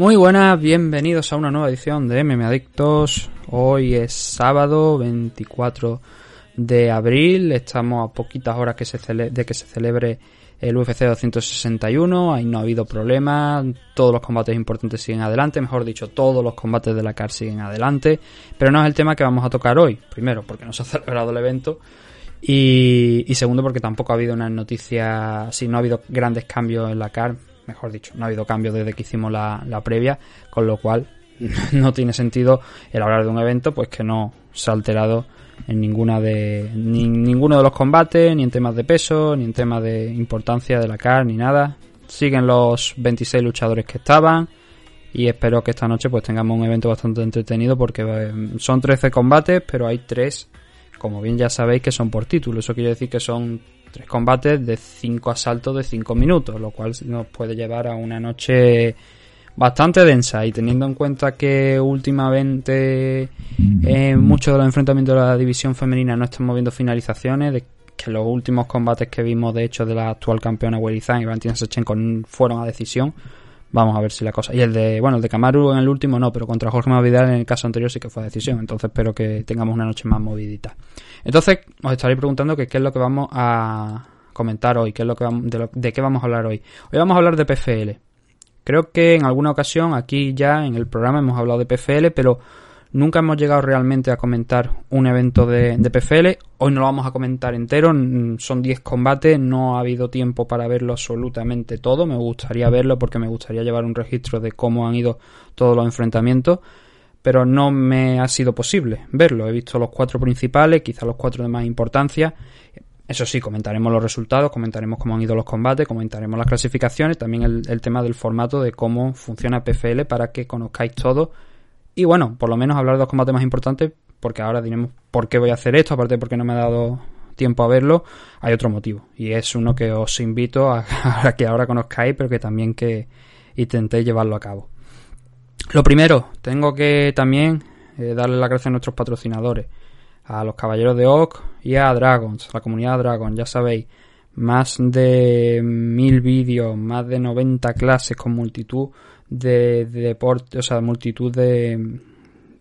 Muy buenas, bienvenidos a una nueva edición de MM Adictos. Hoy es sábado 24 de abril, estamos a poquitas horas que se de que se celebre el UFC 261, ahí no ha habido problemas, todos los combates importantes siguen adelante, mejor dicho, todos los combates de la CAR siguen adelante, pero no es el tema que vamos a tocar hoy, primero porque no se ha celebrado el evento. Y, y segundo porque tampoco ha habido una noticia, si no ha habido grandes cambios en la CAR, mejor dicho, no ha habido cambios desde que hicimos la, la previa, con lo cual no tiene sentido el hablar de un evento pues que no se ha alterado en ninguna de ni, ninguno de los combates, ni en temas de peso, ni en temas de importancia de la CAR, ni nada. Siguen los 26 luchadores que estaban y espero que esta noche pues tengamos un evento bastante entretenido porque eh, son 13 combates, pero hay 3 como bien ya sabéis que son por título. Eso quiere decir que son tres combates de 5 asaltos de 5 minutos, lo cual nos puede llevar a una noche bastante densa y teniendo en cuenta que últimamente en muchos de los enfrentamientos de la división femenina no estamos viendo finalizaciones, de que los últimos combates que vimos de hecho de la actual campeona Werizan y Valentina Shevchenko fueron a decisión. Vamos a ver si la cosa. Y el de, bueno, el de Kamaru en el último no, pero contra Jorge Masvidal en el caso anterior sí que fue decisión. Entonces espero que tengamos una noche más movidita. Entonces os estaréis preguntando que qué es lo que vamos a comentar hoy, qué es lo que vamos, de, de qué vamos a hablar hoy. Hoy vamos a hablar de PFL. Creo que en alguna ocasión aquí ya en el programa hemos hablado de PFL, pero nunca hemos llegado realmente a comentar un evento de, PFL. Hoy no lo vamos a comentar entero, son 10 combates, no ha habido tiempo para verlo absolutamente todo. Me gustaría verlo porque me gustaría llevar un registro de cómo han ido todos los enfrentamientos, pero no me ha sido posible verlo. He visto los cuatro principales, quizás los cuatro de más importancia. Eso sí, comentaremos los resultados, comentaremos cómo han ido los combates, comentaremos las clasificaciones, también el, el tema del formato de cómo funciona PFL para que conozcáis todo. Y bueno, por lo menos hablar de los combates más importantes, porque ahora diremos por qué voy a hacer esto, aparte porque no me ha dado tiempo a verlo, hay otro motivo. Y es uno que os invito a, que ahora conozcáis, pero que también que intentéis llevarlo a cabo. Lo primero, tengo que también eh, darle las gracias a nuestros patrocinadores, a los Caballeros de Oak y a Dragons, la comunidad Dragon, ya sabéis, más de mil vídeos, más de 90 clases con multitud de, de deporte, o sea, multitud de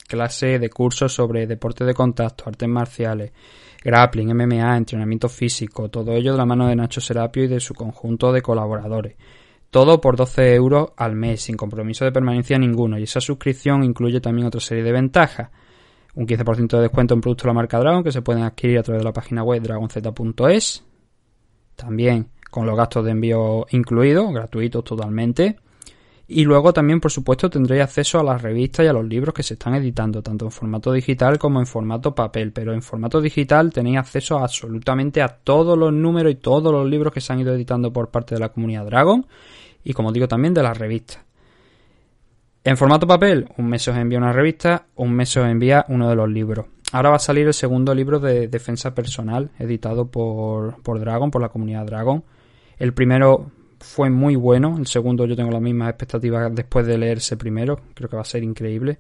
clases de cursos sobre deporte de contacto, artes marciales, grappling, MMA, entrenamiento físico, todo ello de la mano de Nacho Serapio y de su conjunto de colaboradores. Todo por 12 euros al mes, sin compromiso de permanencia ninguno, y esa suscripción incluye también otra serie de ventajas. Un 15% de descuento en productos de la marca Dragon que se pueden adquirir a través de la página web dragonz.es. También con los gastos de envío incluidos, gratuitos totalmente. Y luego también, por supuesto, tendréis acceso a las revistas y a los libros que se están editando, tanto en formato digital como en formato papel. Pero en formato digital tenéis acceso absolutamente a todos los números y todos los libros que se han ido editando por parte de la comunidad Dragon. Y como digo, también de las revistas. En formato papel, un mes os envía una revista, un mes os envía uno de los libros. Ahora va a salir el segundo libro de defensa personal, editado por, por Dragon, por la comunidad Dragon. El primero fue muy bueno, el segundo yo tengo las mismas expectativas después de leerse primero, creo que va a ser increíble.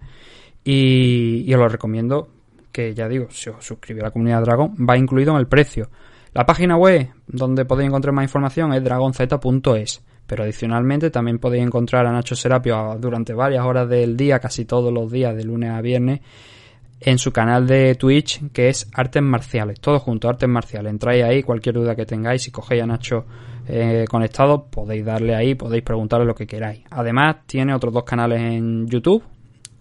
Y, y os lo recomiendo, que ya digo, si os suscribís a la comunidad Dragon, va incluido en el precio. La página web donde podéis encontrar más información es dragonz.es. Pero adicionalmente también podéis encontrar a Nacho Serapio durante varias horas del día, casi todos los días, de lunes a viernes, en su canal de Twitch, que es Artes Marciales, todo junto, Artes Marciales. Entráis ahí, cualquier duda que tengáis, si cogéis a Nacho eh, conectados, podéis darle ahí, podéis preguntarle lo que queráis. Además, tiene otros dos canales en YouTube.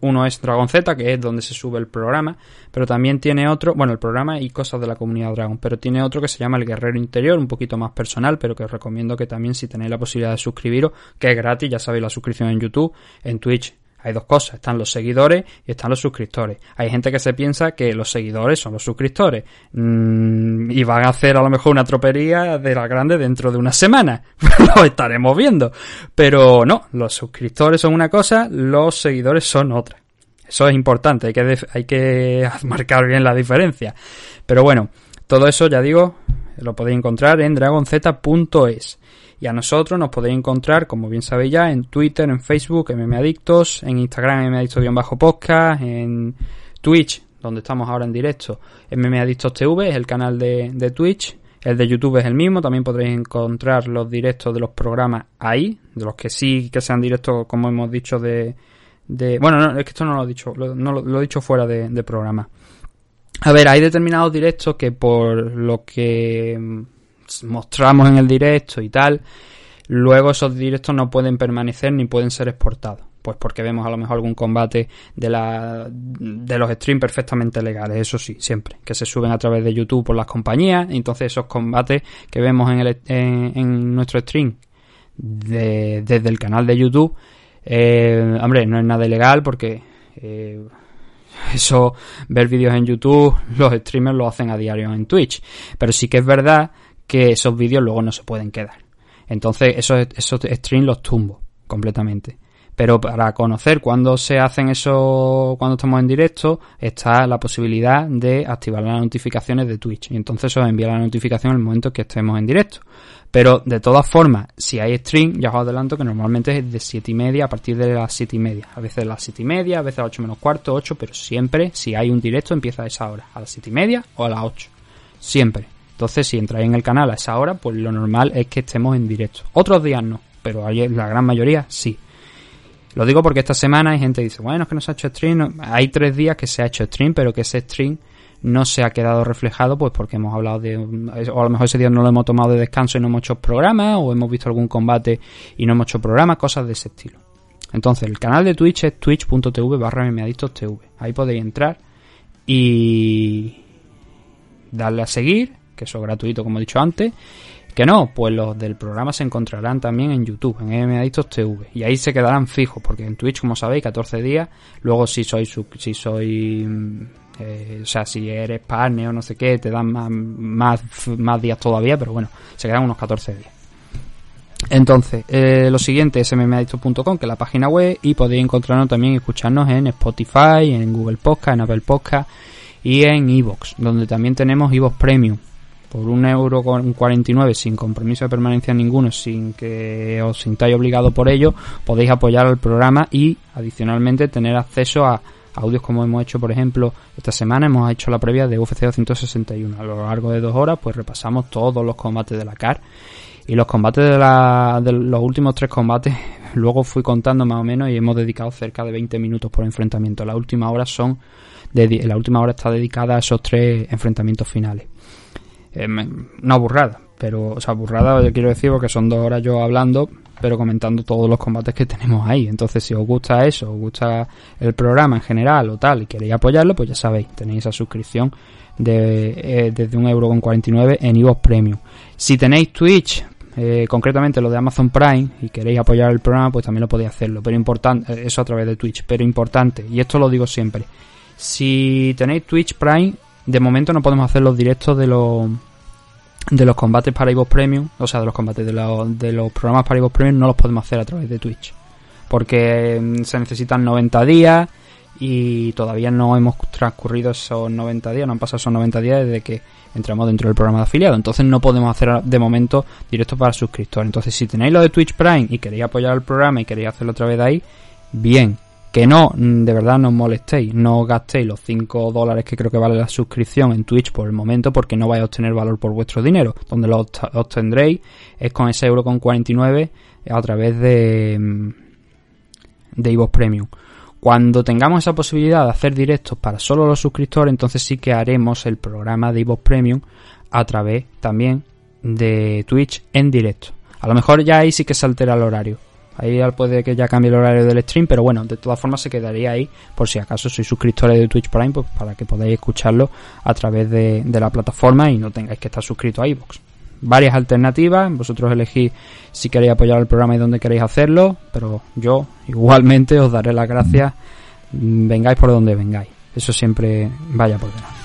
Uno es Dragon Z, que es donde se sube el programa, pero también tiene otro, bueno, el programa y cosas de la comunidad Dragon, pero tiene otro que se llama El Guerrero Interior, un poquito más personal, pero que os recomiendo que también si tenéis la posibilidad de suscribiros, que es gratis, ya sabéis la suscripción en YouTube, en Twitch hay dos cosas, están los seguidores y están los suscriptores. Hay gente que se piensa que los seguidores son los suscriptores mm, y van a hacer a lo mejor una tropería de la grande dentro de una semana. lo estaremos viendo. Pero no, los suscriptores son una cosa, los seguidores son otra. Eso es importante, hay que, hay que marcar bien la diferencia. Pero bueno, todo eso ya digo, lo podéis encontrar en dragonz.es. Y a nosotros nos podéis encontrar, como bien sabéis ya, en Twitter, en Facebook, MMAdictos, en Instagram, mmadictos-podcast, en Twitch, donde estamos ahora en directo, MMAdictos TV, es el canal de, de Twitch. El de YouTube es el mismo, también podréis encontrar los directos de los programas ahí, de los que sí que sean directos, como hemos dicho, de... de bueno, no, es que esto no lo he dicho, lo, no lo, he dicho fuera de, de programa. A ver, hay determinados directos que por lo que mostramos en el directo y tal, luego esos directos no pueden permanecer ni pueden ser exportados. Pues porque vemos a lo mejor algún combate de, la, de los streams perfectamente legales, eso sí, siempre, que se suben a través de YouTube por las compañías. Entonces esos combates que vemos en, el, en, nuestro stream de, desde el canal de YouTube, eh, hombre, no es nada ilegal porque eh, eso, ver vídeos en YouTube, los streamers lo hacen a diario en Twitch. Pero sí que es verdad que esos vídeos luego no se pueden quedar. Entonces, esos, esos streams los tumbo completamente. Pero para conocer cuándo se hacen eso, cuando estamos en directo, está la posibilidad de activar las notificaciones de Twitch. Y entonces os envía la notificación en el momento que estemos en directo. Pero de todas formas, si hay stream, ya os adelanto que normalmente es de 7 y media a partir de las 7 y media. A veces las 7 y media, a veces a las 8 menos cuarto, 8, pero siempre, si hay un directo, empieza a esa hora, a las 7 y media o a las 8. Siempre. Entonces, si entráis en el canal a esa hora, pues lo normal es que estemos en directo. Otros días no, pero la gran mayoría sí. Lo digo porque esta semana hay gente que dice, bueno, es que no se ha hecho stream. Hay tres días que se ha hecho stream, pero que ese stream no se ha quedado reflejado, pues porque hemos hablado de. O a lo mejor ese día no lo hemos tomado de descanso y no hemos hecho programas, o hemos visto algún combate y no hemos hecho programas, cosas de ese estilo. Entonces, el canal de Twitch es twitch.tv barra TV. Ahí podéis entrar y darle a seguir, que eso es gratuito como he dicho antes. Que no, pues los del programa se encontrarán también en YouTube, en MMAdictos TV. Y ahí se quedarán fijos, porque en Twitch, como sabéis, 14 días. Luego si soy, si soy, eh, o sea, si eres partner o no sé qué, te dan más, más, más días todavía, pero bueno, se quedan unos 14 días. Entonces, eh, lo siguiente es mmadictos.com, que es la página web, y podéis encontrarnos también y escucharnos en Spotify, en Google Podcast, en Apple Podcast y en Evox, donde también tenemos Evox Premium por un euro con 49 sin compromiso de permanencia ninguno, sin que os sintáis obligado por ello, podéis apoyar al programa y adicionalmente tener acceso a audios como hemos hecho, por ejemplo, esta semana hemos hecho la previa de UFC 261. A lo largo de dos horas, pues repasamos todos los combates de la CAR. Y los combates de, la, de los últimos tres combates, luego fui contando más o menos y hemos dedicado cerca de 20 minutos por enfrentamiento. La última hora son, de, la última hora está dedicada a esos tres enfrentamientos finales eh, no burrada, pero, o sea, burrada yo quiero decir porque son dos horas yo hablando, pero comentando todos los combates que tenemos ahí. Entonces, si os gusta eso, os gusta el programa en general o tal, y queréis apoyarlo, pues ya sabéis, tenéis esa suscripción de, eh, desde un euro con 49 en Ivo's Premium. Si tenéis Twitch, eh, concretamente lo de Amazon Prime, y queréis apoyar el programa, pues también lo podéis hacerlo. Pero importante, eh, eso a través de Twitch, pero importante, y esto lo digo siempre. Si tenéis Twitch Prime, de momento no podemos hacer los directos de los de los combates para Evox Premium, o sea, de los combates de, de los programas para Evox Premium no los podemos hacer a través de Twitch. Porque mm, se necesitan 90 días y todavía no hemos transcurrido esos 90 días, no han pasado esos 90 días desde que entramos dentro del programa de afiliado. Entonces no podemos hacer de momento directo para suscriptores. Entonces si tenéis lo de Twitch Prime y queréis apoyar el programa y queréis hacerlo a través de ahí, bien. Que no, mm, de verdad no os molestéis, no gastéis los 5 dólares que creo que vale la suscripción en Twitch por el momento porque no vais a obtener valor por vuestro dinero. Donde lo obtendréis es con ese euro con 49 a través de, mm, de Premium. Cuando tengamos esa posibilidad de hacer directos para solo los suscriptores, entonces sí que haremos el programa de Evox Premium a través también de Twitch en directo. A lo mejor ya ahí sí que se altera el horario. Ahí puede que ya cambie el horario del stream, pero bueno, de todas formas se quedaría ahí por si acaso sois suscriptores de Twitch Prime, pues para que podáis escucharlo a través de, de la plataforma y no tengáis que estar suscrito a iVoox. Varias alternativas, vosotros elegís si queréis apoyar el programa y dónde queréis hacerlo, pero yo igualmente os daré las gracias, mm, vengáis por donde vengáis. Eso siempre vaya por delante.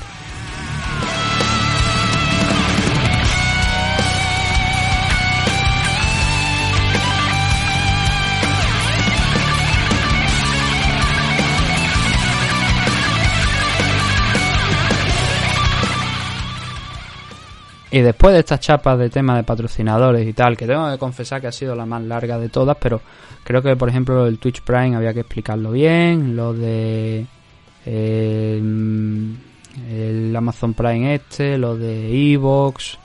Y después de estas chapas de tema de patrocinadores y tal, que tengo que confesar que ha sido la más larga de todas, pero creo que por ejemplo el Twitch Prime había que explicarlo bien, lo de eh, el Amazon Prime este, lo de Evox,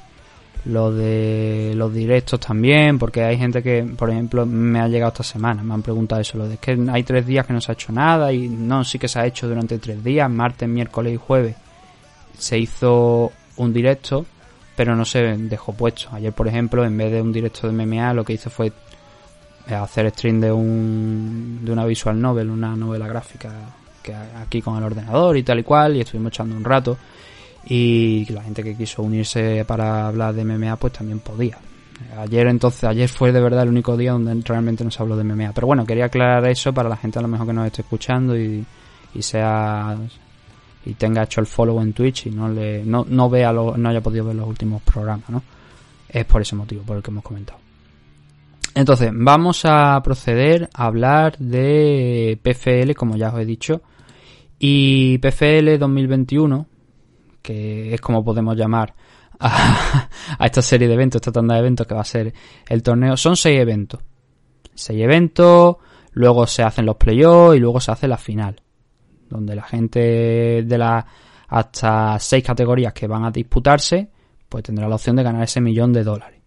lo de los directos también, porque hay gente que, por ejemplo, me ha llegado esta semana, me han preguntado eso, lo de que hay tres días que no se ha hecho nada y no, sí que se ha hecho durante tres días, martes, miércoles y jueves se hizo un directo pero no se dejó puesto. Ayer, por ejemplo, en vez de un directo de MMA, lo que hice fue eh, hacer stream de un de una visual novel, una novela gráfica que aquí con el ordenador y tal y cual, y estuvimos echando un rato. Y la gente que quiso unirse para hablar de MMA, pues también podía. Ayer entonces, ayer fue de verdad el único día donde realmente no se habló de MMA. Pero bueno, quería aclarar eso para la gente a lo mejor que nos esté escuchando y, y sea y tenga hecho el follow en Twitch y no le no, no vea lo, no haya podido ver los últimos programas, ¿no? Es por ese motivo, por el que hemos comentado. Entonces, vamos a proceder a hablar de PFL, como ya os he dicho. Y PFL 2021, que es como podemos llamar a, a, esta serie de eventos, esta tanda de eventos que va a ser el torneo, son seis eventos. Seis eventos, luego se hacen los playoffs y luego se hace la final donde la gente de las hasta seis categorías que van a disputarse, pues tendrá la opción de ganar ese millón de dólares.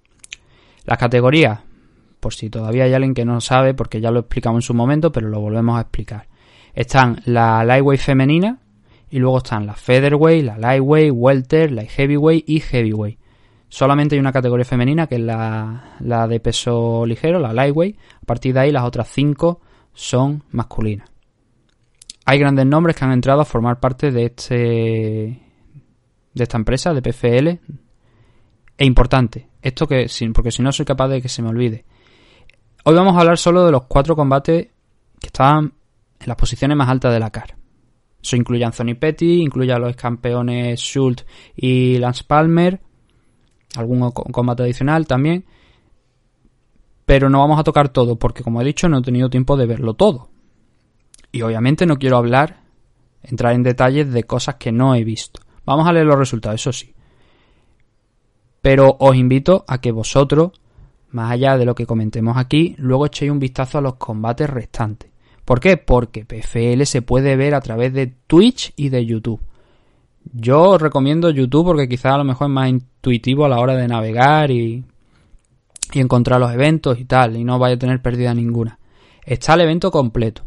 Las categorías, por si todavía hay alguien que no sabe, porque ya lo explicamos en su momento, pero lo volvemos a explicar. Están la lightweight femenina y luego están la featherweight, la lightweight, welter, la heavyweight y heavyweight. Solamente hay una categoría femenina que es la, la de peso ligero, la lightweight. A partir de ahí las otras cinco son masculinas hay grandes nombres que han entrado a formar parte de este de esta empresa de PFL e importante esto que porque si no soy capaz de que se me olvide. Hoy vamos a hablar solo de los cuatro combates que estaban en las posiciones más altas de la CAR. Eso incluye a Anthony Petty incluye a los campeones Schultz y Lance Palmer algún combate adicional también. Pero no vamos a tocar todo porque como he dicho no he tenido tiempo de verlo todo y obviamente no quiero hablar, entrar en detalles de cosas que no he visto. Vamos a leer los resultados, eso sí. Pero os invito a que vosotros, más allá de lo que comentemos aquí, luego echéis un vistazo a los combates restantes. ¿Por qué? Porque PFL se puede ver a través de Twitch y de YouTube. Yo os recomiendo YouTube porque quizás a lo mejor es más intuitivo a la hora de navegar y, y encontrar los eventos y tal, y no vaya a tener pérdida ninguna. Está el evento completo.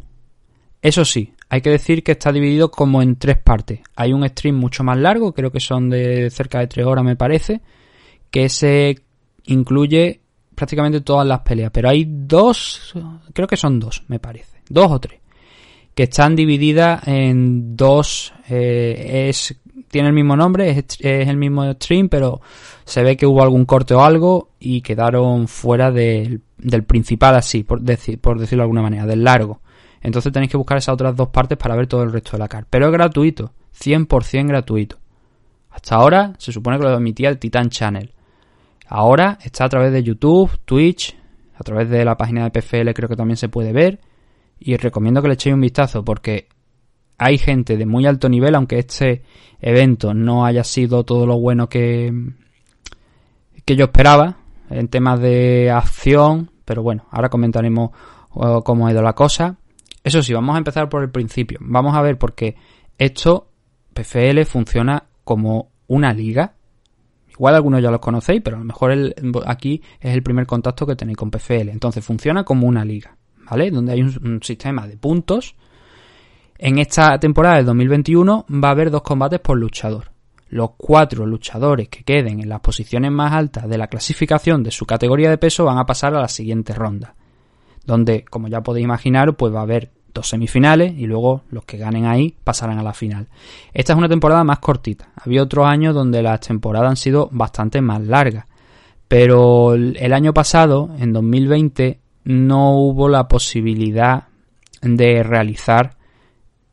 Eso sí, hay que decir que está dividido como en tres partes. Hay un stream mucho más largo, creo que son de cerca de tres horas me parece, que se incluye prácticamente todas las peleas. Pero hay dos, creo que son dos, me parece, dos o tres, que están divididas en dos, eh, es tiene el mismo nombre, es, el mismo stream, pero se ve que hubo algún corte o algo y quedaron fuera del, del principal así, por, por decirlo de alguna manera, del largo. Entonces tenéis que buscar esas otras dos partes para ver todo el resto de la car. Pero es gratuito, 100% gratuito. Hasta ahora se supone que lo emitía el Titan Channel. Ahora está a través de YouTube, Twitch, a través de la página de PFL creo que también se puede ver. Y os recomiendo que le echéis un vistazo porque hay gente de muy alto nivel, aunque este evento no haya sido todo lo bueno que, que yo esperaba en temas de acción. Pero bueno, ahora comentaremos uh, cómo ha ido la cosa. Eso sí, vamos a empezar por el principio. Vamos a ver por qué esto, PFL, funciona como una liga. Igual algunos ya los conocéis, pero a lo mejor aquí es el primer contacto que tenéis con PFL. Entonces funciona como una liga, ¿vale? Donde hay un, un sistema de puntos. En esta temporada del 2021 va a haber dos combates por luchador. los cuatro luchadores que queden en las posiciones más altas de la clasificación de su categoría de peso van a pasar a la siguiente ronda. Donde, como ya podéis imaginar, pues va a haber dos semifinales y luego los que ganen ahí pasarán a la final. Esta es una temporada más cortita. Había otros años donde las temporadas han sido bastante más largas. Pero el año pasado, en 2020, no hubo la posibilidad de realizar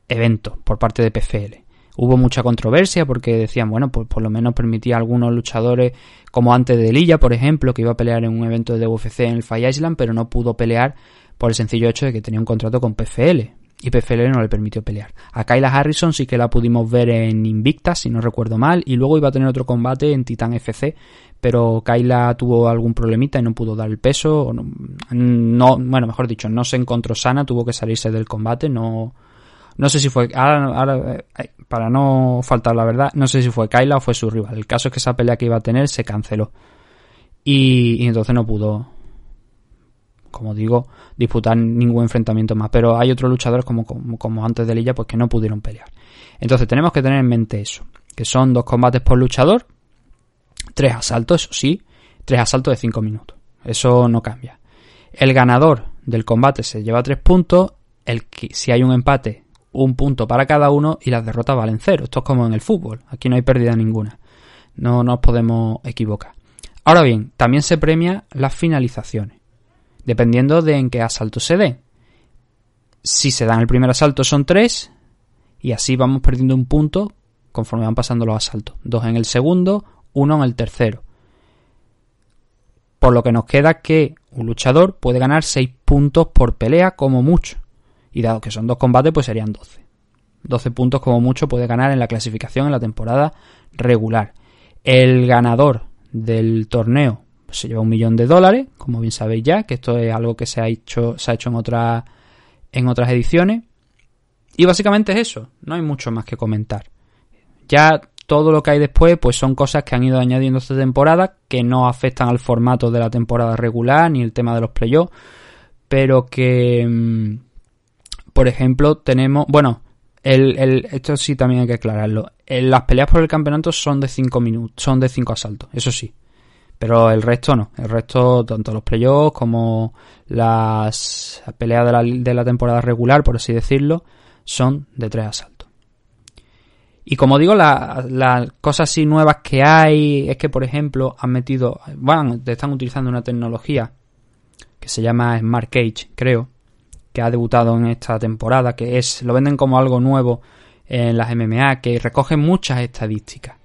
eventos por parte de PFL. Hubo mucha controversia porque decían, bueno, pues por lo menos permitía a algunos luchadores, como antes de Lilla, por ejemplo, que iba a pelear en un evento de UFC en el Fire Island, pero no pudo pelear por el sencillo hecho de que tenía un contrato con PFL y PFL no le permitió pelear. A Kyla Harrison sí que la pudimos ver en Invicta, si no recuerdo mal, y luego iba a tener otro combate en Titan FC, pero Kyla tuvo algún problemita y no pudo dar el peso, no, no, bueno, mejor dicho, no se encontró sana, tuvo que salirse del combate, no, no sé si fue, ahora, eh, para no faltar la verdad, no sé si fue Kyla o fue su rival. El caso es que esa pelea que iba a tener se canceló. Y, entonces no pudo, como digo, disputar ningún enfrentamiento más. Pero hay otros luchadores como, antes de Lilla, pues que no pudieron pelear. Entonces tenemos que tener en mente eso, que son dos combates por luchador, tres asaltos, eso sí, tres asaltos de cinco minutos. Eso no cambia. El ganador del combate se lleva tres puntos, el si hay un empate, un punto para cada uno y las derrotas valen cero. Esto es como en el fútbol, aquí no hay pérdida ninguna. No nos podemos equivocar. Ahora bien, también se premia las finalizaciones dependiendo de en qué asalto se dé. Si se da en el primer asalto son tres, y así vamos perdiendo un punto conforme van pasando los asaltos. Dos en el segundo, uno en el tercero. Por lo que nos queda que un luchador puede ganar 6 puntos por pelea como mucho. Y dado que son dos combates, pues serían 12. 12 puntos como mucho puede ganar en la clasificación en la temporada regular. El ganador del torneo se lleva un millón de dólares, como bien sabéis ya, que esto es algo que se ha hecho, se ha hecho en otras, en otras ediciones. Y básicamente es eso, no hay mucho más que comentar. Ya todo lo que hay después, pues son cosas que han ido añadiendo esta temporada, que no afectan al formato de la temporada regular, ni el tema de los playoffs, pero que, mm, por ejemplo, tenemos, bueno, el, esto sí también hay que aclararlo. Las peleas por el campeonato son de 5 minutos, son de 5 asaltos, eso sí. Pero el resto no. El resto, tanto los playoffs como las peleas de la, temporada regular, por así decirlo, son de tres asaltos. Y como digo, las la cosas así nuevas que hay es que, por ejemplo, han metido, bueno, están utilizando una tecnología que se llama Smart Cage, creo, que ha debutado en esta temporada, que es, lo venden como algo nuevo en las MMA, que recoge muchas estadísticas.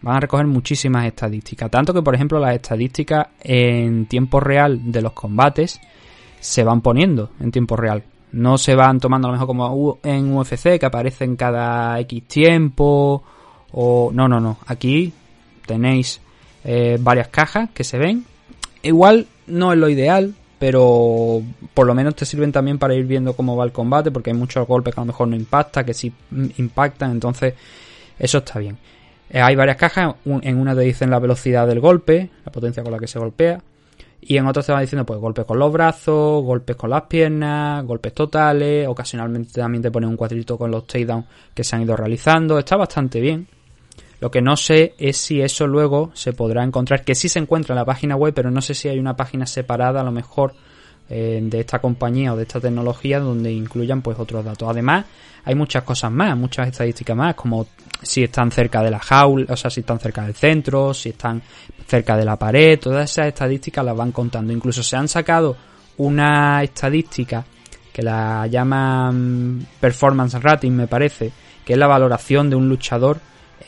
Van a recoger muchísimas estadísticas. Tanto que, por ejemplo, las estadísticas en tiempo real de los combates se van poniendo en tiempo real. No se van tomando a lo mejor como en UFC, que aparecen cada X tiempo. O. No, no, no. Aquí tenéis eh, varias cajas que se ven. Igual no es lo ideal, pero por lo menos te sirven también para ir viendo cómo va el combate, porque hay muchos golpes que a lo mejor no impacta, que sí impactan, entonces eso está bien. Eh, hay varias cajas, en una te dicen la velocidad del golpe, la potencia con la que se golpea, y en otras te van diciendo pues golpes con los brazos, golpes con las piernas, golpes totales, ocasionalmente también te pone un cuadrito con los takedowns que se han ido realizando, está bastante bien. Lo que no sé es si eso luego se podrá encontrar, que sí se encuentra en la página web, pero no sé si hay una página separada a lo mejor eh, de esta compañía o de esta tecnología donde incluyan pues otros datos. Además, hay muchas cosas más, muchas estadísticas más, como si están cerca de la jaula, o sea, si están cerca del centro, si están cerca de la pared, todas esas estadísticas las van contando. Incluso se han sacado una estadística que la llaman performance rating, me parece, que es la valoración de un luchador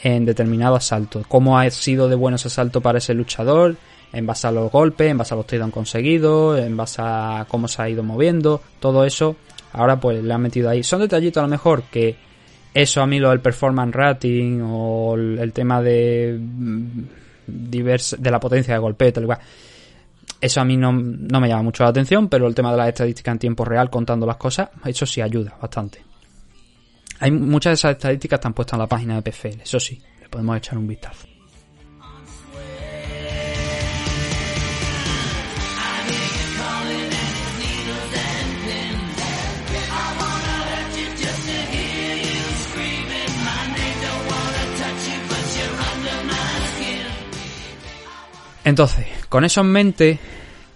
en determinado asalto. Cómo ha sido de buenos asaltos para ese luchador, en base a los golpes, en base a los han conseguidos, en base a cómo se ha ido moviendo, todo eso, ahora pues le han metido ahí. Son detallitos a lo mejor que eso a mí lo del performance rating o el, tema de mm, de la potencia de golpe, tal cual. Eso a mí no, no me llama mucho la atención, pero el tema de las estadísticas en tiempo real contando las cosas, eso sí ayuda bastante. Hay muchas de esas estadísticas están puestas en la página de PFL, eso sí, le podemos echar un vistazo. Entonces, con eso en mente,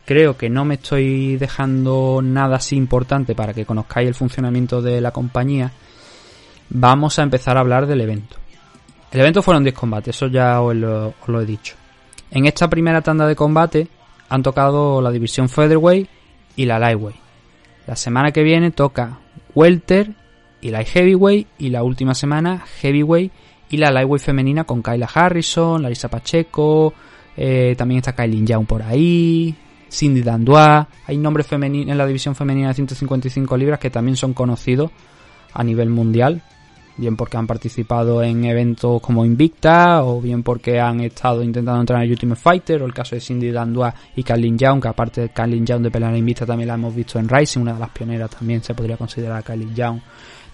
creo que no me estoy dejando nada así importante para que conozcáis el funcionamiento de la compañía. Vamos a empezar a hablar del evento. El evento fueron 10 combates, eso ya os lo, he dicho. En esta primera tanda de combate han tocado la división Featherweight y la Lightweight. La semana que viene toca Welter y Light Heavyweight y la última semana Heavyweight y la Lightweight femenina con Kyla Harrison, Larissa Pacheco, eh, también está Kylie Young por ahí, Cindy Dandois, hay nombres femeninos en la división femenina de 155 libras que también son conocidos a nivel mundial, bien porque han participado en eventos como Invicta o bien porque han estado intentando entrar en el Ultimate Fighter o el caso de Cindy Dandois y Kylie Young, que aparte de Kylie Young de pelear en Invicta también la hemos visto en Rising, una de las pioneras también se podría considerar Kylie Young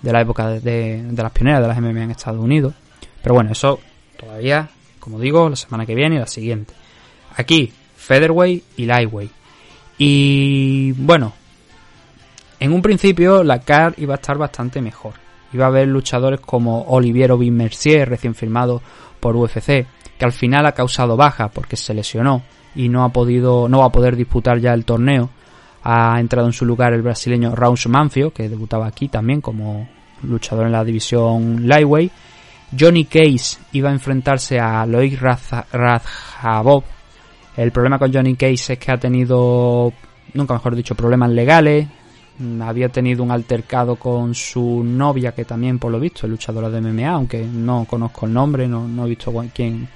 de la época de, de, de las pioneras de las MMA en Estados Unidos. Pero bueno, eso todavía, como digo, la semana que viene y la siguiente. Aquí, Featherweight y Lightweight. Y bueno, en un principio la CAR iba a estar bastante mejor. Iba a haber luchadores como Oliviero Mercier, recién firmado por UFC, que al final ha causado baja porque se lesionó y no ha podido, no va a poder disputar ya el torneo. Ha entrado en su lugar el brasileño Raúl Manfio, que debutaba aquí también como luchador en la división Lightweight. Johnny Case iba a enfrentarse a Loic Radjabov. El problema con Johnny Case es que ha tenido, nunca mejor dicho, problemas legales. Había tenido un altercado con su novia, que también, por lo visto, es luchadora de MMA, aunque no conozco el nombre, no, no he visto quién,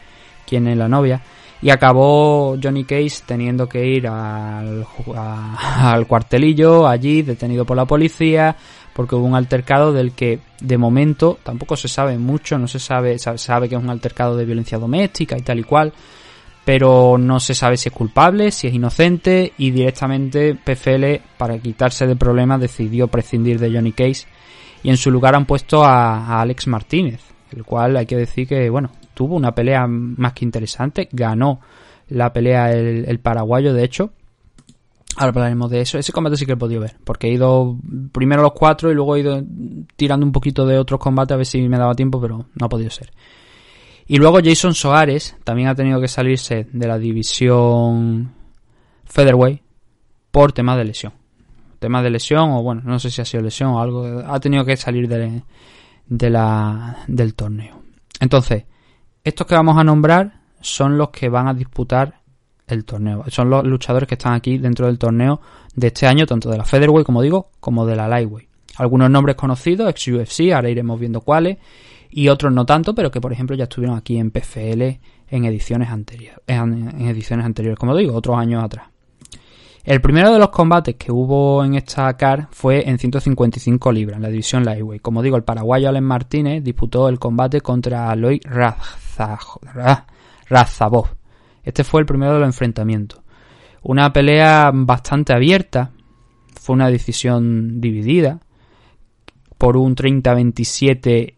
quién es la novia. Y acabó Johnny Case teniendo que ir al, a, al cuartelillo, allí, detenido por la policía, porque hubo un altercado del que de momento tampoco se sabe mucho, no se sabe, se sabe que es un altercado de violencia doméstica y tal y cual, pero no se sabe si es culpable, si es inocente y directamente PFL para quitarse de problemas decidió prescindir de Johnny Case y en su lugar han puesto a, Alex Martínez, el cual hay que decir que bueno, tuvo una pelea más que interesante, ganó la pelea el, el paraguayo de hecho, Ahora hablaremos de eso. Ese combate sí que he podido ver. Porque he ido primero los cuatro y luego he ido tirando un poquito de otros combates a ver si me daba tiempo, pero no ha podido ser. Y luego Jason Soares también ha tenido que salirse de la división Featherweight por tema de lesión. Tema de lesión, o bueno, no sé si ha sido lesión o algo. Ha tenido que salir de la, del torneo. Entonces, estos que vamos a nombrar son los que van a disputar el torneo. Son los luchadores que están aquí dentro del torneo de este año, tanto de la Featherweight, como digo, como de la Lightweight. Algunos nombres conocidos, ex UFC, ahora iremos viendo cuáles, y otros no tanto, pero que por ejemplo ya estuvieron aquí en PFL en ediciones anteriores, en ediciones anteriores, como digo, otros años atrás. El primero de los combates que hubo en esta CAR fue en 155 libras, en la división Lightweight. Como digo, el paraguayo Alen Martínez disputó el combate contra Aloy Razabov. Este fue el primero de los enfrentamientos. Una pelea bastante abierta. Fue una decisión dividida. Por un 30-27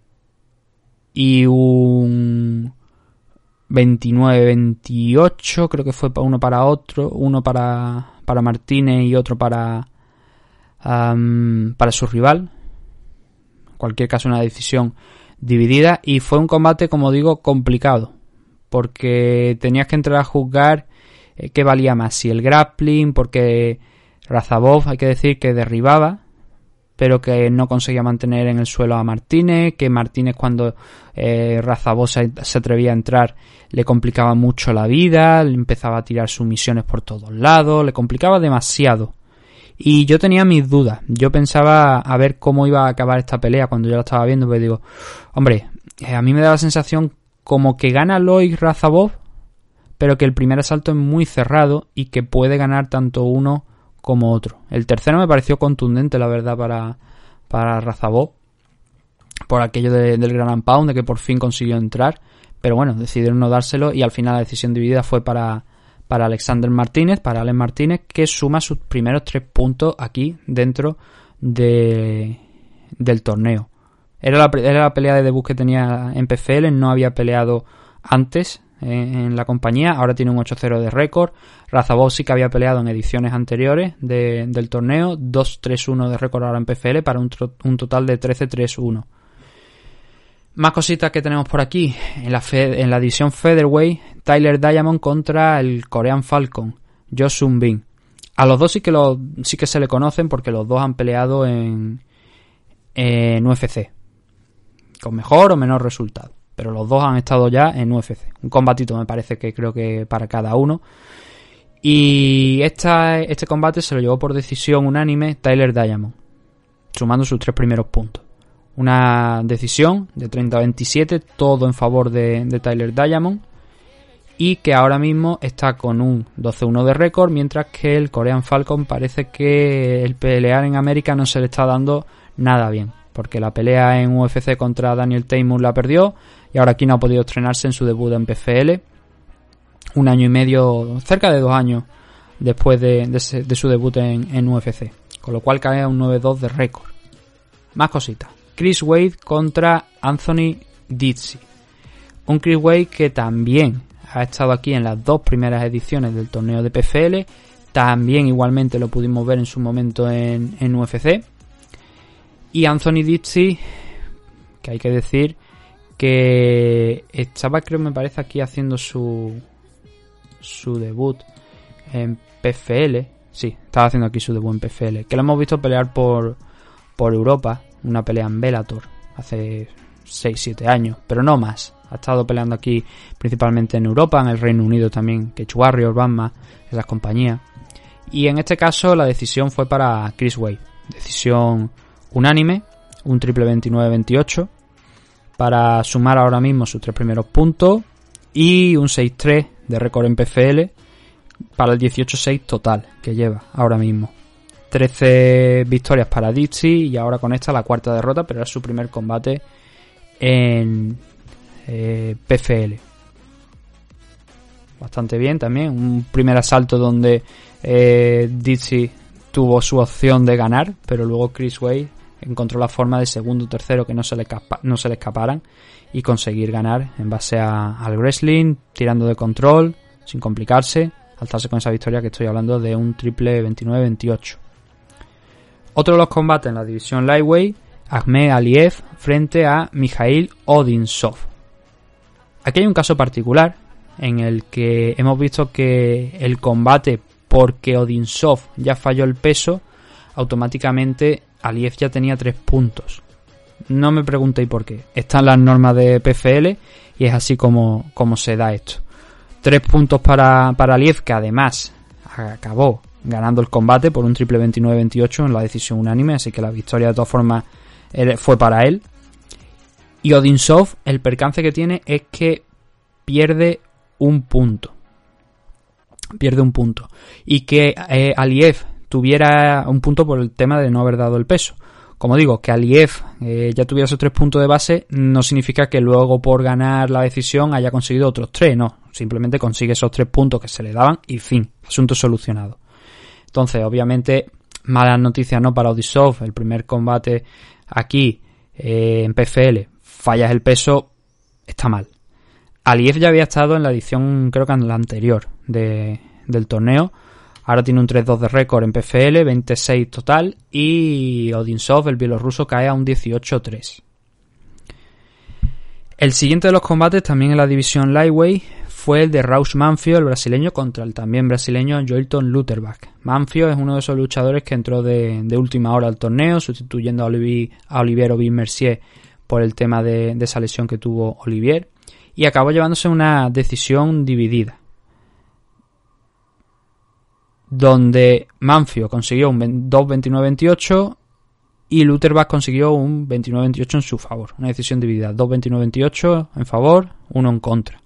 y un 29-28. Creo que fue uno para otro. Uno para, para Martínez y otro para, para su rival. En cualquier caso, una decisión dividida. Y fue un combate, como digo, complicado porque tenías que entrar a juzgar eh, qué valía más, si el grappling, porque Razabov hay que decir que derribaba, pero que no conseguía mantener en el suelo a Martínez, que Martínez cuando eh, Razabov se, atrevía a entrar le complicaba mucho la vida, le empezaba a tirar sumisiones por todos lados, le complicaba demasiado. Y yo tenía mis dudas, yo pensaba a ver cómo iba a acabar esta pelea cuando yo la estaba viendo, pues digo, hombre, eh, a mí me da la sensación como que gana Loic Razabov, pero que el primer asalto es muy cerrado y que puede ganar tanto uno como otro. El tercero me pareció contundente, la verdad, para, para Razabov, por aquello de, del Gran Pound, de que por fin consiguió entrar, pero bueno, decidieron no dárselo y al final la decisión dividida fue para, para Alexander Martínez, para Alex Martínez, que suma sus primeros tres puntos aquí dentro de, del torneo. Era la, era la pelea de debut que tenía en PFL, no había peleado antes en, la compañía, ahora tiene un 8-0 de récord. Razabov sí que había peleado en ediciones anteriores de, del torneo, 2-3-1 de récord ahora en PFL para un, total de 13-3-1. Más cositas que tenemos por aquí. En la, fe- en la división Featherweight, Tyler Diamond contra el Korean Falcon, Jo Sun Bin. A los dos sí que, sí que se le conocen porque los dos han peleado en, en UFC. Con mejor o menor resultado. Pero los dos han estado ya en UFC. Un combatito me parece que creo que para cada uno. Y este combate se lo llevó por decisión unánime Tyler Diamond. Sumando sus tres primeros puntos. Una decisión de 30 a 27, todo en favor de, de Tyler Diamond. Y que ahora mismo está con un 12-1 de récord, mientras que el Korean Falcon parece que el pelear en América no se le está dando nada bien. Porque la pelea en UFC contra Daniel Taymur la perdió y ahora no ha podido estrenarse en su debut en PFL. Un año y medio, cerca de dos años después de, su debut en, UFC. Con lo cual cae a un 9-2 de récord. Más cositas. Chris Wade contra Anthony Dizzy. Un Chris Wade que también ha estado aquí en las dos primeras ediciones del torneo de PFL. También igualmente lo pudimos ver en su momento en, en UFC. Y Anthony Dizzy, que hay que decir que estaba, creo me parece, aquí haciendo su, su debut en PFL. Sí, estaba haciendo aquí su debut en PFL. Que lo hemos visto pelear por, por Europa. Una pelea en Bellator hace 6-7 años, pero no más. Ha estado peleando aquí principalmente en Europa, en el Reino Unido también, Cage Warrior, Bama, esas compañías. Y en este caso la decisión fue para Chris Wade. Decisión unánime, un triple 29-28, para sumar ahora mismo sus tres primeros puntos y un 6-3 de récord en PFL para el 18-6 total que lleva ahora mismo. 13 victorias para Dixie y ahora con esta la cuarta derrota, pero era su primer combate en eh, PFL. Bastante bien también, un primer asalto donde eh, Dixie tuvo su opción de ganar, pero luego Chris Wade encontró la forma de segundo o tercero que no se le, no se le escaparan y conseguir ganar en base a- al wrestling, tirando de control, sin complicarse, alzarse con esa victoria que estoy hablando de un triple 29-28. Otro de los combates en la división Lightweight, Ahmed Aliev frente a Mikhail Odinsov. Aquí hay un caso particular en el que hemos visto que el combate porque Odinsov ya falló el peso, automáticamente Aliev ya tenía tres puntos. No me preguntéis por qué. Están las normas de PFL y es así como, como se da esto. Tres puntos para, para que además acabó ganando el combate por un triple 29-28 en la decisión unánime, así que la victoria de todas formas eh, fue para él. Y Odinsov, el percance que tiene es que pierde un punto. Pierde un punto. Y que eh, tuviera un punto por el tema de no haber dado el peso. Como digo, que Aliev eh, ya tuviera esos tres puntos de base no significa que luego por ganar la decisión haya conseguido otros tres, no. Simplemente consigue esos tres puntos que se le daban y fin, asunto solucionado. Entonces, obviamente, malas noticias no para Odisov. El primer combate aquí eh, en PFL, fallas el peso, está mal. Aliev ya había estado en la edición, creo que en la anterior de, del torneo. Ahora tiene un 3-2 de récord en PFL, 26 total. Y Odinsov, el bielorruso, cae a un 18-3. El siguiente de los combates, también en la división Lightweight, fue el de Rausch Manfio, el brasileño, contra el también brasileño Joelton Lutterbach. Manfio es uno de esos luchadores que entró de, última hora al torneo, sustituyendo a, Olivier, a Mercier por el tema de esa lesión que tuvo Olivier. Y acabó llevándose una decisión dividida. Donde Manfio consiguió un 2-29-28 y Lutterbach consiguió un 29-28 en su favor. Una decisión dividida. 2-29-28 en favor, uno en contra.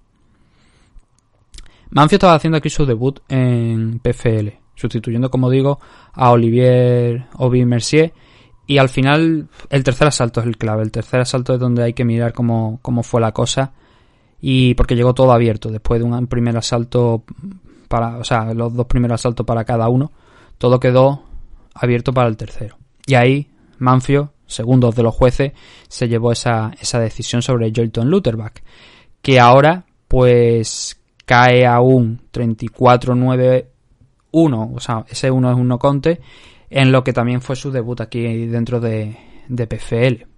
Manfio estaba haciendo aquí su debut en PFL, sustituyendo, como digo, a Olivier Aubin Mercier. Y al final, el tercer asalto es el clave. El tercer asalto es donde hay que mirar cómo, cómo fue la cosa. Y porque llegó todo abierto. Después de un primer asalto para, o sea, los dos primeros asaltos para cada uno, todo quedó abierto para el tercero. Y ahí Manfio, segundos de los jueces, se llevó esa, esa decisión sobre Joelton Lutterbach, que ahora pues cae a un 34-9-1, o sea, ese 1 es un no conte, en lo que también fue su debut aquí dentro de, de PFL.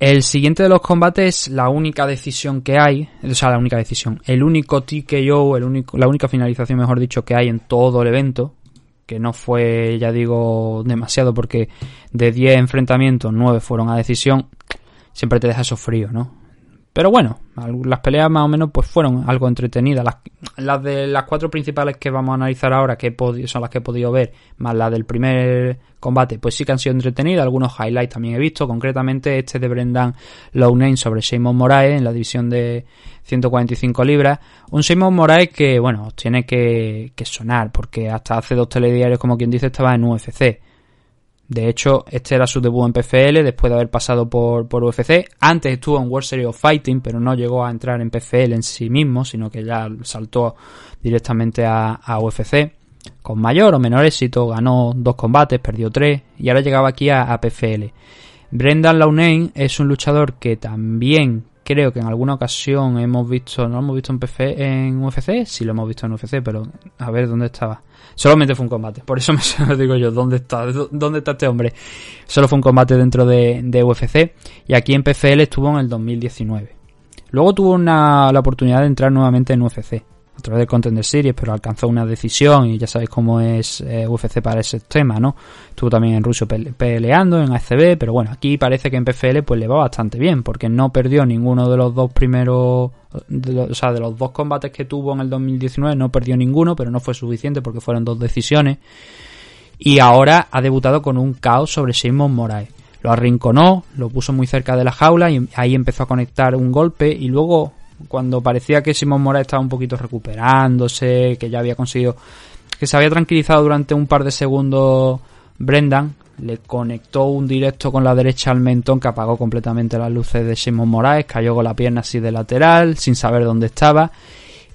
El siguiente de los combates es la única decisión que hay, o sea, la única decisión, el único TKO, el único, la única finalización, mejor dicho, que hay en todo el evento, que no fue, ya digo, demasiado porque de 10 enfrentamientos, 9 fueron a decisión, siempre te deja eso frío, ¿no? Pero bueno, las peleas más o menos pues fueron algo entretenidas. Las, de las cuatro principales que vamos a analizar ahora, que son las que he podido ver, más las del primer combate, pues sí que han sido entretenidas. Algunos highlights también he visto, concretamente este de Brendan Lownane sobre Shimon Moraes en la división de 145 libras. Un Shimon Moraes que, bueno, tiene que, que sonar, porque hasta hace dos telediarios, como quien dice, estaba en UFC de hecho, este era su debut en PFL después de haber pasado por, por UFC. Antes estuvo en World Series of Fighting, pero no llegó a entrar en PFL en sí mismo, sino que ya saltó directamente a, UFC. Con mayor o menor éxito, ganó dos combates, perdió tres y ahora llegaba aquí a, a PFL. Brendan Lownane es un luchador que también creo que en alguna ocasión hemos visto, no lo hemos visto en, PF, en UFC, sí lo hemos visto en UFC, pero a ver dónde estaba. Solamente fue un combate, por eso me digo yo, ¿dónde está? ¿Dónde está este hombre? Solo fue un combate dentro de, de UFC y aquí en PFL estuvo en el 2019. Luego tuvo una, la oportunidad de entrar nuevamente en UFC a través de Contender Series, pero alcanzó una decisión y ya sabéis cómo es eh, UFC para ese tema, ¿no? Estuvo también en Russo peleando en ACB, pero bueno, aquí parece que en PFL pues le va bastante bien, porque no perdió ninguno de los dos primeros, o sea, de los dos combates que tuvo en el 2019, no perdió ninguno, pero no fue suficiente porque fueron dos decisiones. Y ahora ha debutado con un caos sobre Simon Moraes. Lo arrinconó, lo puso muy cerca de la jaula y ahí empezó a conectar un golpe y luego cuando parecía que Simón Mora estaba un poquito recuperándose, que ya había conseguido, que se había tranquilizado durante un par de segundos Brendan, le conectó un directo con la derecha al mentón que apagó completamente las luces de Simón Moraes, cayó con la pierna así de lateral, sin saber dónde estaba.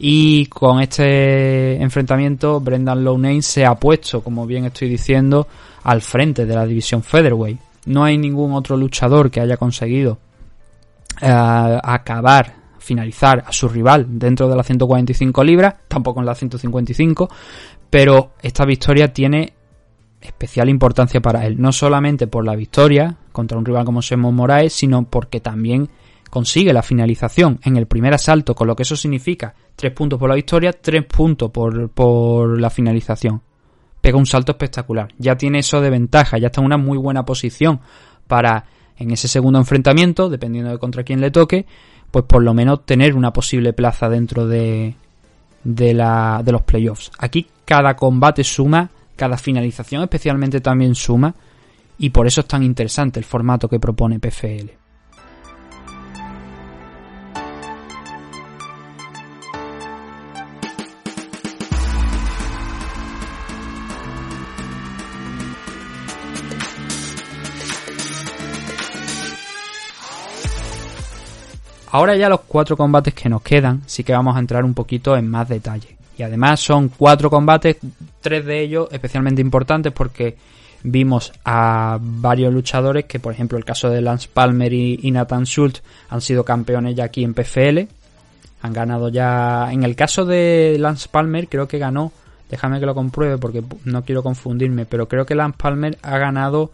Y con este enfrentamiento, Brendan Lownane se ha puesto, como bien estoy diciendo, al frente de la división Featherweight. No hay ningún otro luchador que haya conseguido eh, acabar finalizar a su rival dentro de las 145 libras, tampoco en las 155, pero esta victoria tiene especial importancia para él, no solamente por la victoria contra un rival como Semo Moraes, sino porque también consigue la finalización en el primer asalto, con lo que eso significa 3 puntos por la victoria, 3 puntos por, por la finalización. Pega un salto espectacular, ya tiene eso de ventaja, ya está en una muy buena posición para en ese segundo enfrentamiento, dependiendo de contra quién le toque, pues por lo menos tener una posible plaza dentro de, de, la, de los playoffs. Aquí cada combate suma, cada finalización especialmente también suma, y por eso es tan interesante el formato que propone PFL. Ahora ya los cuatro combates que nos quedan, sí que vamos a entrar un poquito en más detalle. Y además son cuatro combates, tres de ellos especialmente importantes porque vimos a varios luchadores que, por ejemplo, el caso de Lance Palmer y, Nathan Schultz han sido campeones ya aquí en PFL. Han ganado ya. En el caso de Lance Palmer, creo que ganó. Déjame que lo compruebe porque no quiero confundirme. Pero creo que Lance Palmer ha ganado.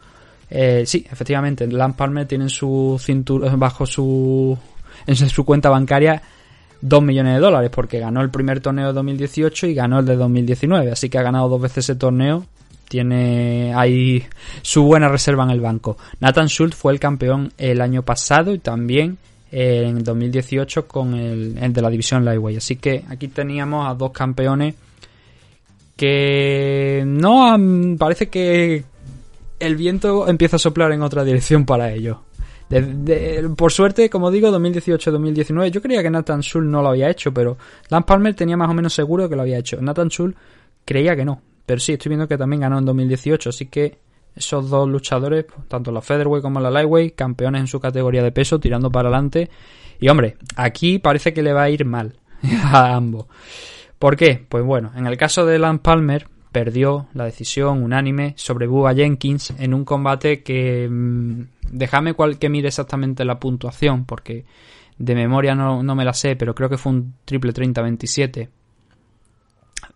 Eh, sí, efectivamente, Lance Palmer tiene su cinturón bajo su en su cuenta bancaria 2 millones de dólares porque ganó el primer torneo de 2018 y ganó el de 2019, así que ha ganado dos veces ese torneo. Tiene ahí su buena reserva en el banco. Nathan Schultz fue el campeón el año pasado y también en 2018 con el, el de la división Lightweight. Así que aquí teníamos a dos campeones que no parece que el viento empieza a soplar en otra dirección para ellos por suerte, como digo, 2018-2019, yo creía que Nathan Schultz no lo había hecho, pero Lance Palmer tenía más o menos seguro que lo había hecho. Nathan Schultz creía que no, pero sí, estoy viendo que también ganó en 2018, así que esos dos luchadores, tanto la Featherweight como la Lightweight, campeones en su categoría de peso, tirando para adelante. Y hombre, aquí parece que le va a ir mal a ambos. ¿Por qué? Pues bueno, en el caso de Lance Palmer, perdió la decisión unánime sobre Bubba Jenkins en un combate que mm, déjame cual que mire exactamente la puntuación porque de memoria no, me la sé pero creo que fue un triple 30-27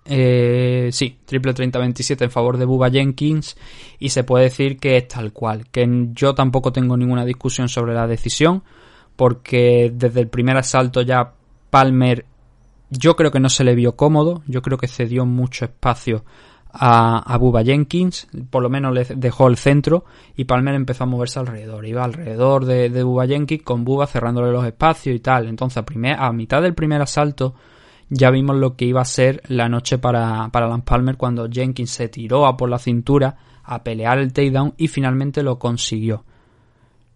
Eh, sí, triple 30-27 en favor de Bubba Jenkins y se puede decir que es tal cual, que yo tampoco tengo ninguna discusión sobre la decisión porque desde el primer asalto ya Palmer yo creo que no se le vio cómodo, yo creo que cedió mucho espacio a, a Bubba Jenkins, por lo menos le dejó el centro y Palmer empezó a moverse alrededor, iba alrededor de, de Bubba Jenkins con Bubba cerrándole los espacios y tal, entonces a, a mitad del primer asalto ya vimos lo que iba a ser la noche para, para Lance Palmer cuando Jenkins se tiró a por la cintura a pelear el takedown y finalmente lo consiguió.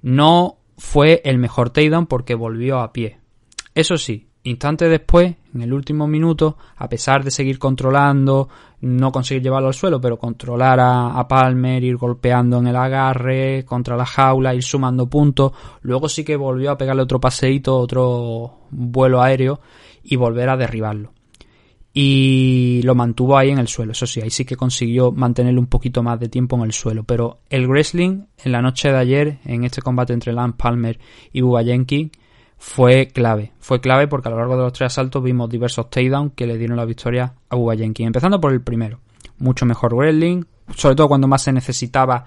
No fue el mejor takedown porque volvió a pie. Eso sí, instante después, en el último minuto, a pesar de seguir controlando, no conseguir llevarlo al suelo, pero controlar a, Palmer, ir golpeando en el agarre, contra la jaula, ir sumando puntos, luego sí que volvió a pegarle otro paseíto, otro vuelo aéreo y volver a derribarlo. Y lo mantuvo ahí en el suelo, eso sí, ahí sí que consiguió mantenerlo un poquito más de tiempo en el suelo. Pero el wrestling en la noche de ayer, en este combate entre Lance Palmer y Jenkins, fue clave. Fue clave porque a lo largo de los tres asaltos vimos diversos takedowns que le dieron la victoria a Bubba Jenkins. Empezando por el primero. Mucho mejor wrestling, sobre todo cuando más se necesitaba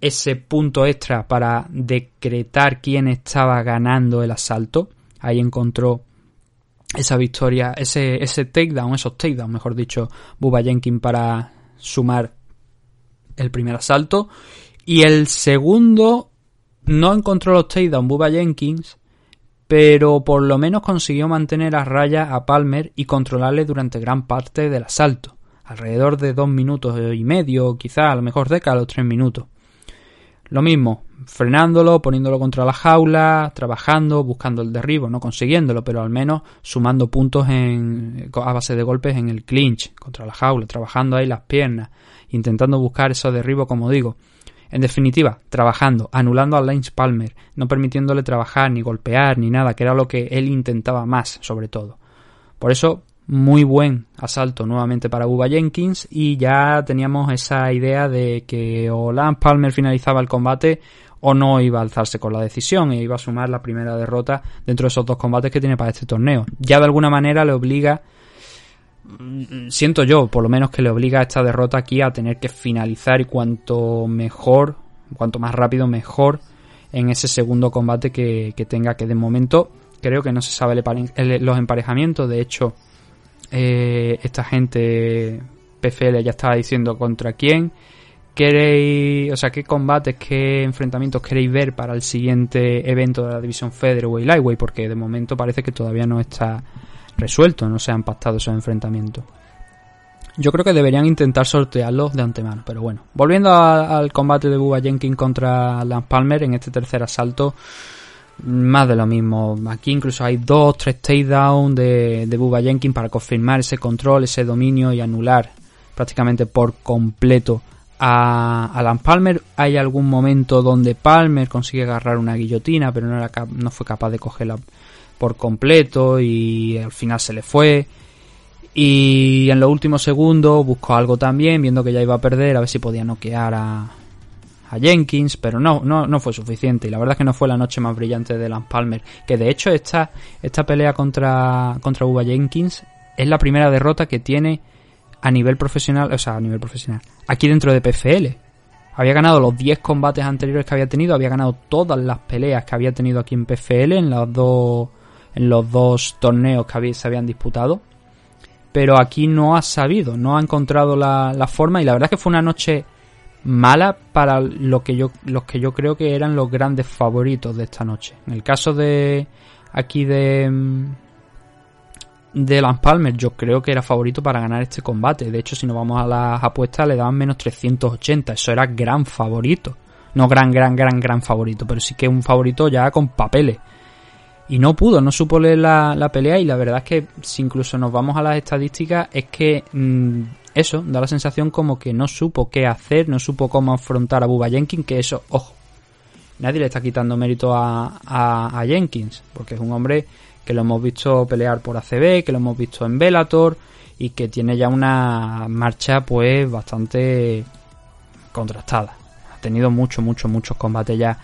ese punto extra para decretar quién estaba ganando el asalto. Ahí encontró esa victoria, ese, ese takedown, esos takedowns, mejor dicho, Bubba Jenkins para sumar el primer asalto. Y el segundo no encontró los takedowns Bubba Jenkins, pero por lo menos consiguió mantener a raya a Palmer y controlarle durante gran parte del asalto, alrededor de dos minutos y medio, quizá a lo mejor de los tres minutos. Lo mismo, frenándolo, poniéndolo contra la jaula, trabajando, buscando el derribo, no consiguiéndolo, pero al menos sumando puntos en, a base de golpes en el clinch contra la jaula, trabajando ahí las piernas, intentando buscar esos derribos, como digo. En definitiva, trabajando, anulando a Lance Palmer, no permitiéndole trabajar, ni golpear, ni nada, que era lo que él intentaba más, sobre todo. Por eso, muy buen asalto nuevamente para Bubba Jenkins y ya teníamos esa idea de que o Lance Palmer finalizaba el combate o no iba a alzarse con la decisión e iba a sumar la primera derrota dentro de esos dos combates que tiene para este torneo. Ya de alguna manera le obliga siento yo, por lo menos que le obliga a esta derrota aquí a tener que finalizar y cuanto mejor, cuanto más rápido mejor en ese segundo combate que, que tenga, que de momento creo que no se sabe el, los emparejamientos, de hecho eh, esta gente PFL ya estaba diciendo contra quién. Queréis, o sea, qué combates, qué enfrentamientos queréis ver para el siguiente evento de la división Featherweight Lightweight, porque de momento parece que todavía no está resuelto, no se han pactado esos enfrentamientos. Yo creo que deberían intentar sortearlos de antemano, pero bueno. Volviendo al combate de Bubba Jenkins contra Lance Palmer en este tercer asalto, más de lo mismo. Aquí incluso hay dos, tres takedowns de, de Bubba Jenkins para confirmar ese control, ese dominio y anular prácticamente por completo a, a Lance Palmer. Hay algún momento donde Palmer consigue agarrar una guillotina, pero no, era, no fue capaz de cogerla por completo y al final se le fue. Y en los últimos segundos buscó algo también, viendo que ya iba a perder, a ver si podía noquear a, Jenkins, pero no, no, no fue suficiente. Y la verdad es que no fue la noche más brillante de Lance Palmer. Que de hecho esta, esta pelea contra, contra Uba Jenkins es la primera derrota que tiene a nivel profesional, o sea, a nivel profesional, aquí dentro de PFL. Había ganado los 10 combates anteriores que había tenido, había ganado todas las peleas que había tenido aquí en PFL en los dos en los dos torneos que se habían disputado. Pero aquí no ha sabido, no ha encontrado la, forma y la verdad es que fue una noche mala para lo que yo, los que yo creo que eran los grandes favoritos de esta noche. En el caso de aquí de de Lance Palmer, yo creo que era favorito para ganar este combate. De hecho, si nos vamos a las apuestas, le daban menos 380. Eso era gran favorito. No gran, gran, gran, gran favorito, pero sí que un favorito ya con papeles. Y no pudo, no supo leer la, la, pelea y la verdad es que si incluso nos vamos a las estadísticas es que mmm, eso da la sensación como que no supo qué hacer, no supo cómo afrontar a Bubba Jenkins, que eso, ojo, nadie le está quitando mérito a, a, a Jenkins, porque es un hombre que lo hemos visto pelear por ACB, que lo hemos visto en Bellator y que tiene ya una marcha pues bastante contrastada. Ha tenido muchos, muchos, muchos combates ya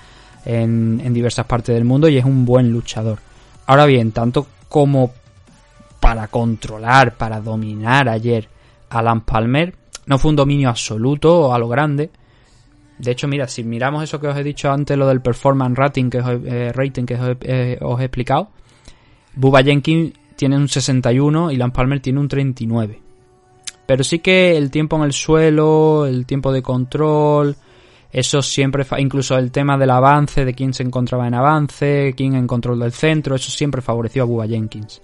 en, diversas partes del mundo y es un buen luchador. Ahora bien, tanto como para controlar, para dominar ayer Alan Palmer. No fue un dominio absoluto o a lo grande. De hecho, mira, si miramos eso que os he dicho antes, lo del performance rating que os, eh, rating que os eh, os he explicado, Bubba Jenkins tiene un 61 y Lance Palmer tiene un 39. Pero sí que el tiempo en el suelo, el tiempo de control, eso siempre, incluso el tema del avance, de quién se encontraba en avance, quién en control del centro, eso siempre favoreció a Bubba Jenkins.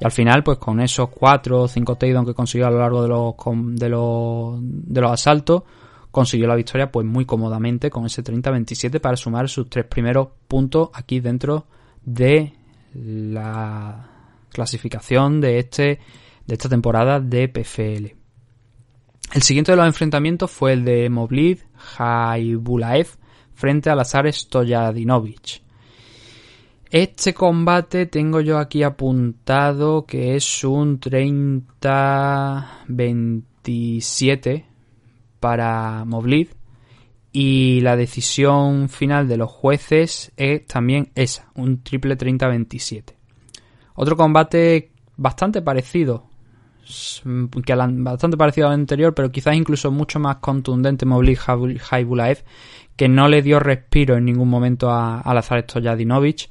Y al final, pues con esos 4 o 5 takedowns que consiguió a lo largo de los, de los, de los asaltos, consiguió la victoria pues muy cómodamente con ese 30-27 para sumar sus tres primeros puntos aquí dentro de la clasificación de este de esta temporada de PFL. El siguiente de los enfrentamientos fue el de Moblid Jaibulaev frente a Lazar Stojadinovic. Este combate tengo yo aquí apuntado que es un 30-27 para Moblid y la decisión final de los jueces es también esa, un triple 30-27. Otro combate bastante parecido, que al an- bastante parecido al anterior, pero quizás incluso mucho más contundente Moblid Jaibulaev, que no le dio respiro en ningún momento a, a Lazar Stojadinovic,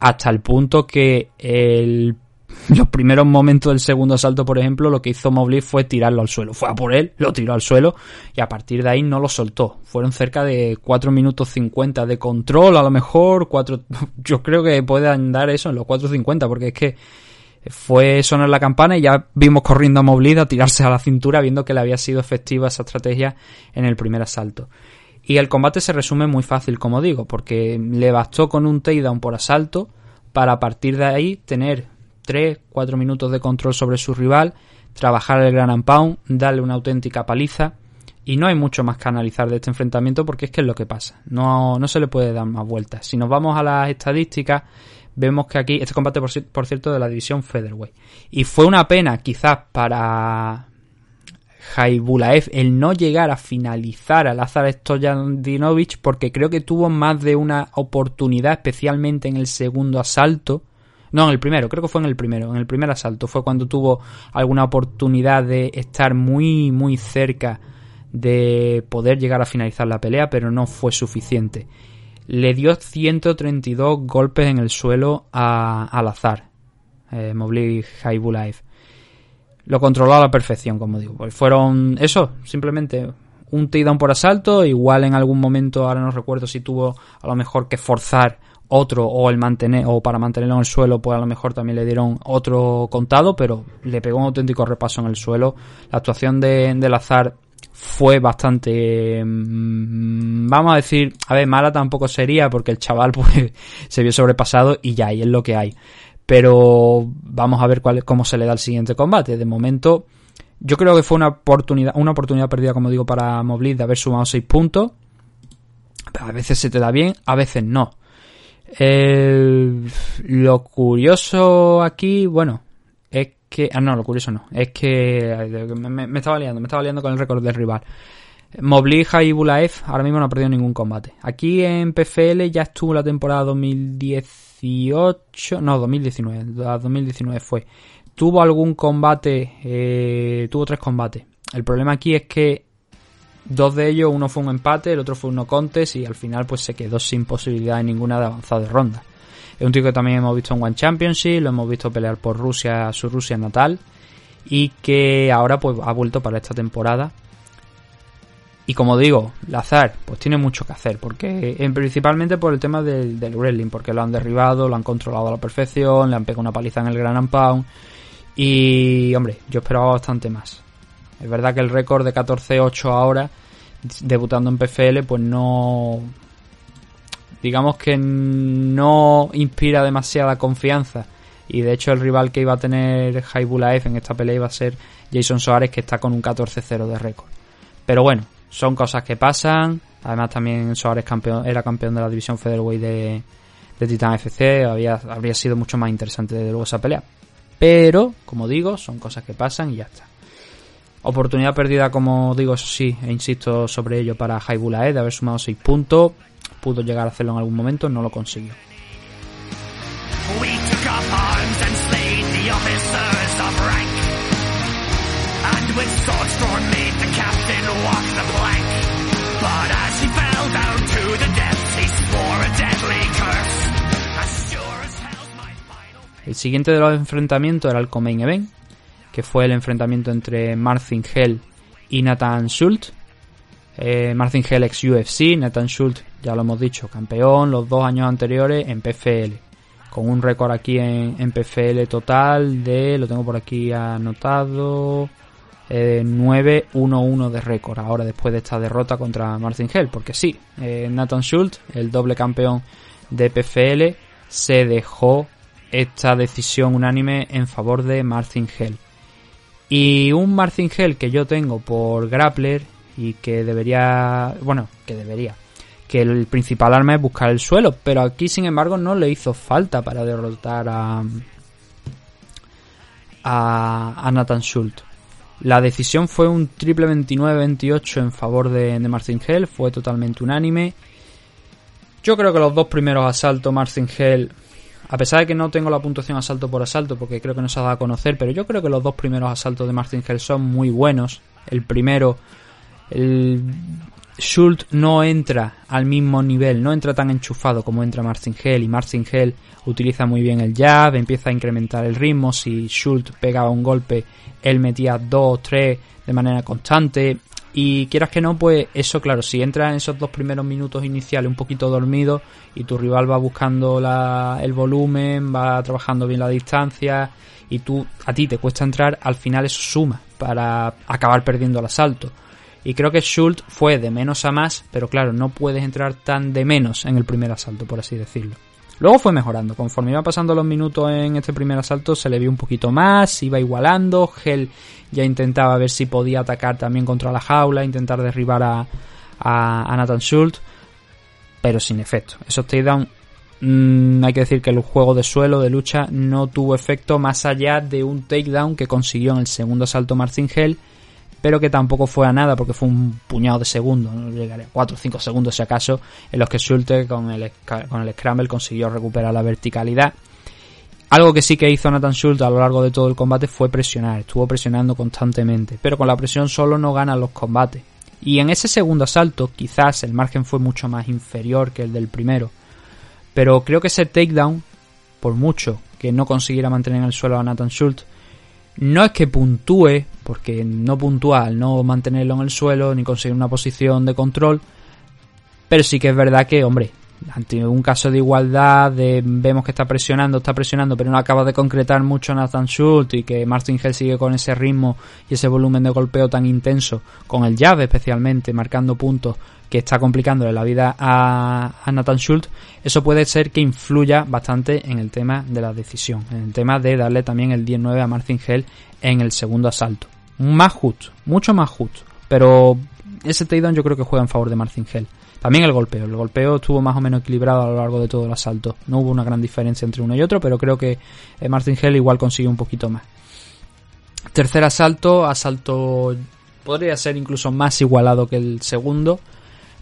hasta el punto que el- los primeros momentos del segundo asalto, por ejemplo, lo que hizo Mobley fue tirarlo al suelo. Fue a por él, lo tiró al suelo y a partir de ahí no lo soltó. Fueron cerca de 4 minutos 50 de control, a lo mejor, 4, yo creo que puede andar eso en los 4.50, porque es que fue sonar la campana y ya vimos corriendo a Mobley a tirarse a la cintura viendo que le había sido efectiva esa estrategia en el primer asalto. Y el combate se resume muy fácil, como digo, porque le bastó con un takedown por asalto para a partir de ahí tener 3-4 minutos de control sobre su rival, trabajar el gran pound, darle una auténtica paliza. Y no hay mucho más que analizar de este enfrentamiento porque es que es lo que pasa. No, no se le puede dar más vueltas. Si nos vamos a las estadísticas, vemos que aquí, este combate por, ci- por cierto de la división Featherweight. Y fue una pena quizás para, Jaibulaev el no llegar a finalizar a Lazar Stojadinovic porque creo que tuvo más de una oportunidad, especialmente en el segundo asalto. No, en el primero, creo que fue en el primero. En el primer asalto fue cuando tuvo alguna oportunidad de estar muy, muy cerca de poder llegar a finalizar la pelea, pero no fue suficiente. Le dio 132 golpes en el suelo a, al azar, eh, Mobley Jaibulaev lo controló a la perfección, como digo. Pues fueron eso, simplemente un takedown por asalto, igual en algún momento, ahora no recuerdo si tuvo a lo mejor que forzar otro o el mantener o para mantenerlo en el suelo, pues a lo mejor también le dieron otro contado, pero le pegó un auténtico repaso en el suelo. La actuación de, del azar fue bastante mm, vamos a decir, a ver, mala tampoco sería porque el chaval pues se vio sobrepasado y ya, y es lo que hay pero vamos a ver cuál, cómo se le da el siguiente combate. De momento, yo creo que fue una oportunidad, una oportunidad perdida, como digo, para Moblid de haber sumado 6 puntos. A veces se te da bien, a veces no. Lo curioso aquí, bueno, que. Ah, no, lo curioso no. Es que. Me, estaba liando, me estaba liando con el récord del rival. Mobley Jaibulaev ahora mismo no ha perdido ningún combate. Aquí en PFL ya estuvo la temporada 2018, no, 2019, la 2019 fue. Tuvo algún combate, eh, tuvo tres combates. El problema aquí es que dos de ellos, uno fue un empate, el otro fue un no contest y al final pues se quedó sin posibilidad de ninguna de avanzar de ronda. Es un tío que también hemos visto en One Championship, lo hemos visto pelear por Rusia, su Rusia natal y que ahora pues ha vuelto para esta temporada y como digo, Lazar, pues tiene mucho que hacer, porque eh, principalmente por el tema del, del wrestling, porque lo han derribado, lo han controlado a la perfección, le han pegado una paliza en el Gran Pound. Y, hombre, yo esperaba bastante más. Es verdad que el récord de 14-8 ahora, debutando en PFL, pues no. Digamos que no inspira demasiada confianza. Y de hecho, el rival que iba a tener Jaibulaev en esta pelea iba a ser Jason Soares, que está con un 14-0 de récord. Pero bueno, son cosas que pasan. Además, también Soares era campeón de la división Featherweight de, de Titan FC. Había, habría sido mucho más interesante desde luego esa pelea. Pero, como digo, son cosas que pasan y ya está. Oportunidad perdida, como digo, eso sí, e insisto sobre ello para Jaibulae de haber sumado 6 puntos pudo llegar a hacerlo en algún momento, no lo consiguió. El siguiente de los enfrentamientos era el Comain Event, que fue el enfrentamiento entre Martin Hell y Nathan Schultz. Eh, Martin Hell ex UFC, Nathan Schultz ya lo hemos dicho, campeón los dos años anteriores en PFL. Con un récord aquí en, PFL total de, lo tengo por aquí anotado, eh, 9-1-1 de récord. Ahora después de esta derrota contra Martin Hell, porque sí, eh, Nathan Schultz, el doble campeón de PFL, se dejó esta decisión unánime en favor de Martin Hell. Y un Martin Hell que yo tengo por grappler y que debería, bueno, que debería, que el principal arma es buscar el suelo, pero aquí sin embargo no le hizo falta para derrotar a a, a Nathan Schultz. La decisión fue un triple 29-28 en favor de, de Martin Hell, fue totalmente unánime. Yo creo que los dos primeros asaltos Martin Hell, a pesar de que no tengo la puntuación asalto por asalto porque creo que no se ha dado a conocer, pero yo creo que los dos primeros asaltos de Martin Hell son muy buenos. El primero, el Schultz no entra al mismo nivel, no entra tan enchufado como entra Martin Hell y Martin Hell utiliza muy bien el jab, empieza a incrementar el ritmo, si Schultz pegaba un golpe, él metía dos, tres de manera constante y quieras que no, pues eso claro, si entra en esos dos primeros minutos iniciales un poquito dormido y tu rival va buscando la, el volumen, va trabajando bien la distancia y tú a ti te cuesta entrar, al final eso suma para acabar perdiendo el asalto. Y creo que Schultz fue de menos a más, pero claro, no puedes entrar tan de menos en el primer asalto, por así decirlo. Luego fue mejorando, conforme iba pasando los minutos en este primer asalto se le vio un poquito más, iba igualando, Hell ya intentaba ver si podía atacar también contra la jaula, intentar derribar a, a, Nathan Schultz, pero sin efecto. Esos takedowns, mmm, hay que decir que el juego de suelo, de lucha, no tuvo efecto más allá de un takedown que consiguió en el segundo asalto Martin Hell, pero que tampoco fue a nada porque fue un puñado de segundos, no a 4 o 5 segundos si acaso, en los que Schulte con el, con el Scramble consiguió recuperar la verticalidad. Algo que sí que hizo Nathan Schultz a lo largo de todo el combate fue presionar, estuvo presionando constantemente, pero con la presión solo no ganan los combates. Y en ese segundo asalto quizás el margen fue mucho más inferior que el del primero, pero creo que ese takedown, por mucho que no consiguiera mantener en el suelo a Nathan Schultz, no es que puntúe, porque no puntúa al no mantenerlo en el suelo ni conseguir una posición de control, pero sí que es verdad que, hombre, ante un caso de igualdad, de, vemos que está presionando, está presionando, pero no acaba de concretar mucho Nathan Schultz y que Martin Hell sigue con ese ritmo y ese volumen de golpeo tan intenso, con el llave especialmente, marcando puntos que está complicándole la vida a, Nathan Schultz, eso puede ser que influya bastante en el tema de la decisión, en el tema de darle también el 10-9 a Martin Hell en el segundo asalto. Más justo, mucho más justo, pero ese takedown yo creo que juega en favor de Martin Hell. También el golpeo, el golpeo estuvo más o menos equilibrado a lo largo de todo el asalto. No hubo una gran diferencia entre uno y otro, pero creo que eh, Martin Hell igual consiguió un poquito más. Tercer asalto, asalto podría ser incluso más igualado que el segundo,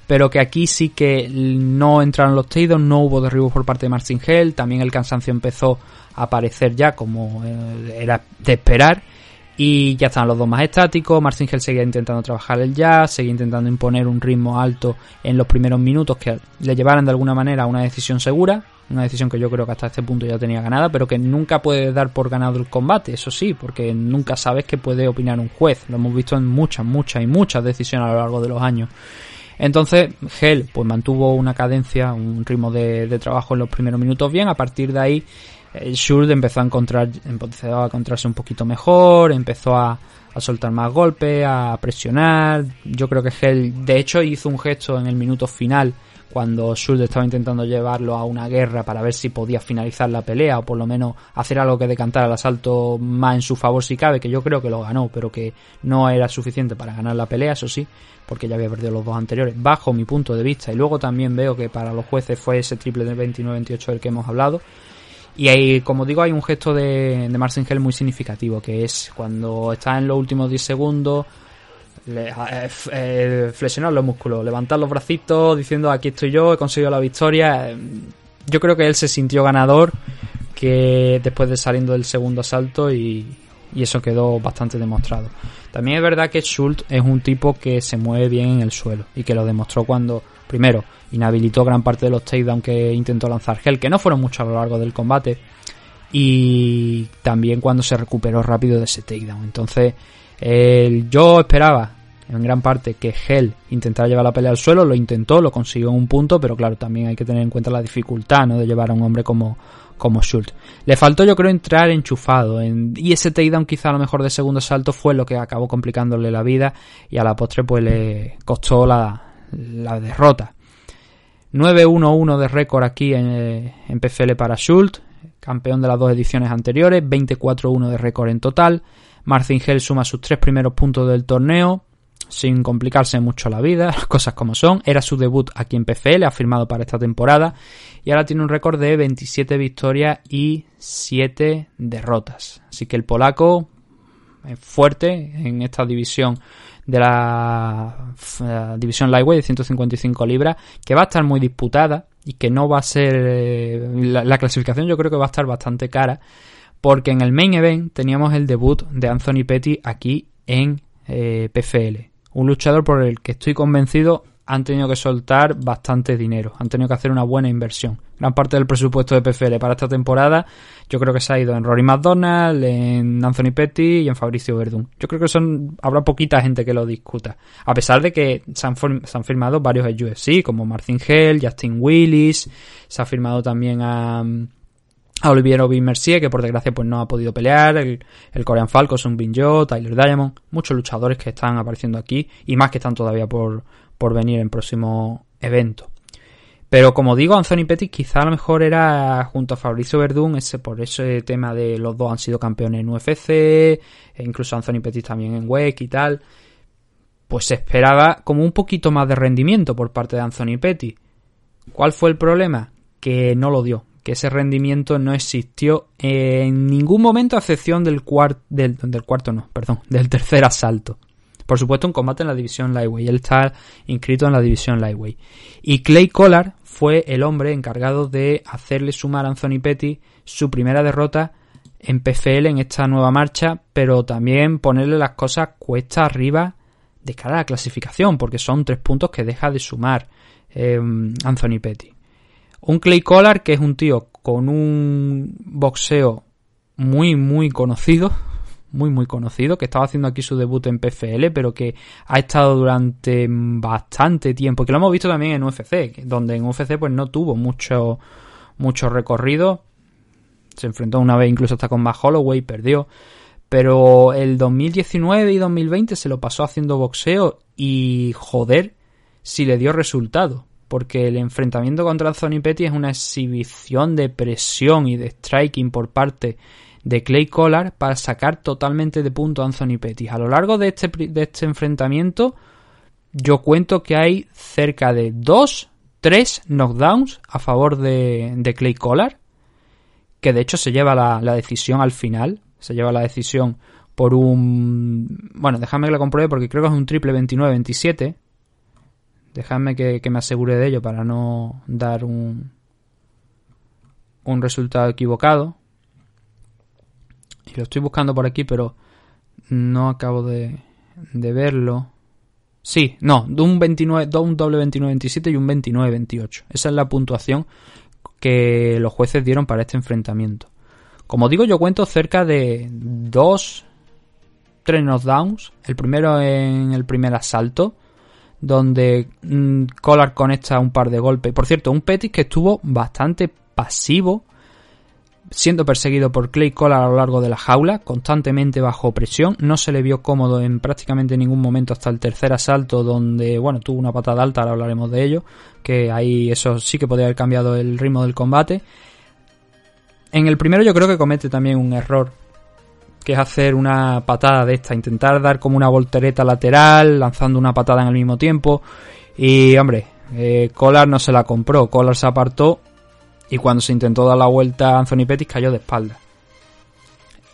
pero que aquí sí que no entraron los takedowns, no hubo derribos por parte de Martin Hell, también el cansancio empezó a aparecer ya como eh, era de esperar y ya estaban los dos más estáticos. Martin Hell seguía intentando trabajar el jazz, seguía intentando imponer un ritmo alto en los primeros minutos que le llevaran de alguna manera a una decisión segura. Una decisión que yo creo que hasta este punto ya tenía ganada, pero que nunca puede dar por ganado el combate, eso sí, porque nunca sabes qué puede opinar un juez. Lo hemos visto en muchas, muchas y muchas decisiones a lo largo de los años. Entonces, Hell pues mantuvo una cadencia, un ritmo de trabajo en los primeros minutos bien. A partir de ahí, el Schultz empezó a encontrar, a encontrarse un poquito mejor, empezó a, a, soltar más golpes, a presionar. Yo creo que Hell, de hecho, hizo un gesto en el minuto final cuando Schultz estaba intentando llevarlo a una guerra para ver si podía finalizar la pelea o por lo menos hacer algo que decantara el asalto más en su favor si cabe, que yo creo que lo ganó, pero que no era suficiente para ganar la pelea, eso sí, porque ya había perdido los dos anteriores, bajo mi punto de vista. Y luego también veo que para los jueces fue ese triple de 29-28 del que hemos hablado. Y ahí, como digo, hay un gesto de, de Marcin Hell muy significativo, que es cuando está en los últimos 10 segundos, le, eh, eh, flexionar los músculos, levantar los bracitos diciendo aquí estoy yo, he conseguido la victoria. Yo creo que él se sintió ganador que después de saliendo del segundo asalto y, y eso quedó bastante demostrado. También es verdad que Schultz es un tipo que se mueve bien en el suelo y que lo demostró cuando, primero, inhabilitó gran parte de los takedowns que intentó lanzar Hell, que no fueron muchos a lo largo del combate. y también cuando se recuperó rápido de ese takedown. Entonces, yo esperaba en gran parte que Hell intentara llevar la pelea al suelo, lo intentó, lo consiguió en un punto, pero claro, también hay que tener en cuenta la dificultad ¿no? de llevar a un hombre como, como Schultz. Le faltó yo creo entrar enchufado en- y ese takedown quizá a lo mejor de segundo salto fue lo que acabó complicándole la vida y a la postre pues le costó la, la derrota. 9-1-1 de récord aquí en, eh, en PFL para Schultz, campeón de las dos ediciones anteriores, 24-1 de récord en total. Marcin Hell suma sus tres primeros puntos del torneo, sin complicarse mucho la vida, las cosas como son. Era su debut aquí en PFL, ha firmado para esta temporada y ahora tiene un récord de 27 victorias y 7 derrotas. Así que el polaco es fuerte en esta división de la eh, división lightweight de 155 libras, que va a estar muy disputada y que no va a ser eh, la, la clasificación yo creo que va a estar bastante cara porque en el main event teníamos el debut de Anthony Petty aquí en eh, PFL, un luchador por el que estoy convencido han tenido que soltar bastante dinero, han tenido que hacer una buena inversión. Gran parte del presupuesto de PFL para esta temporada yo creo que se ha ido en Rory McDonald, en Anthony Petty y en Fabricio Verdún. Yo creo que son habrá poquita gente que lo discuta, a pesar de que se han, firmado varios en UFC, como Martin Hell, Justin Willis, se ha firmado también a a Olivier Obi Mercier, que por desgracia pues no ha podido pelear, el, el Korean Falcon, Sun Bin Jo, Tyler Diamond, muchos luchadores que están apareciendo aquí y más que están todavía por, por venir en próximo evento. Pero como digo, Anthony Pettis quizá a lo mejor era junto a Fabricio Verdún, ese, por ese tema de los dos han sido campeones en UFC, e incluso Anthony Pettis también en WEC y tal, pues se esperaba como un poquito más de rendimiento por parte de Anthony Pettis. ¿Cuál fue el problema? Que no lo dio, que ese rendimiento no existió en ningún momento a excepción del, cuart del, del cuarto, no, perdón, del tercer asalto. Por supuesto, un combate en la división Lightweight. Él está inscrito en la división Lightweight. Y Clay Collar fue el hombre encargado de hacerle sumar a Anthony Petty su primera derrota en PFL en esta nueva marcha, pero también ponerle las cosas cuesta arriba de cara a la clasificación, porque son tres puntos que deja de sumar eh, Anthony Petty. Un Clay Collar que es un tío con un boxeo muy, muy conocido, muy, muy conocido, que estaba haciendo aquí su debut en PFL, pero que ha estado durante bastante tiempo, que lo hemos visto también en UFC, donde en UFC pues no tuvo mucho, mucho recorrido. Se enfrentó una vez incluso hasta con Matt Holloway, perdió. Pero el 2019 y 2020 se lo pasó haciendo boxeo y joder si le dio resultado. Porque el enfrentamiento contra Anthony Petty es una exhibición de presión y de striking por parte Clay Collar para sacar totalmente de punto a Anthony Petty. A lo largo de este, de este enfrentamiento, yo cuento que hay cerca de 2, 3 knockdowns a favor de, de Clay Collar, que de hecho se lleva la, la, decisión al final, se lleva la decisión por un... Bueno, déjame que la compruebe porque creo que es un triple 29-27. Déjame que, que me asegure de ello para no dar un, un resultado equivocado. Y lo estoy buscando por aquí, pero no acabo de, de verlo. Sí, no, un, 29, de un doble 29-27 y un 29-28. Esa es la puntuación que los jueces dieron para este enfrentamiento. Como digo, yo cuento cerca de dos, tres knockdowns. El primero en el primer asalto, donde mmm, Collar conecta un par de golpes. Por cierto, un Pettis que estuvo bastante pasivo siendo perseguido por Clay Collar a lo largo de la jaula, constantemente bajo presión, no se le vio cómodo en prácticamente ningún momento hasta el tercer asalto donde, bueno, tuvo una patada alta, ahora hablaremos de ello, que ahí eso sí que podría haber cambiado el ritmo del combate. En el primero yo creo que comete también un error, que es hacer una patada de esta, intentar dar como una voltereta lateral, lanzando una patada en el mismo tiempo, y hombre, eh, Collar no se la compró, Collar se apartó y cuando se intentó dar la vuelta Anthony Pettis cayó de espalda.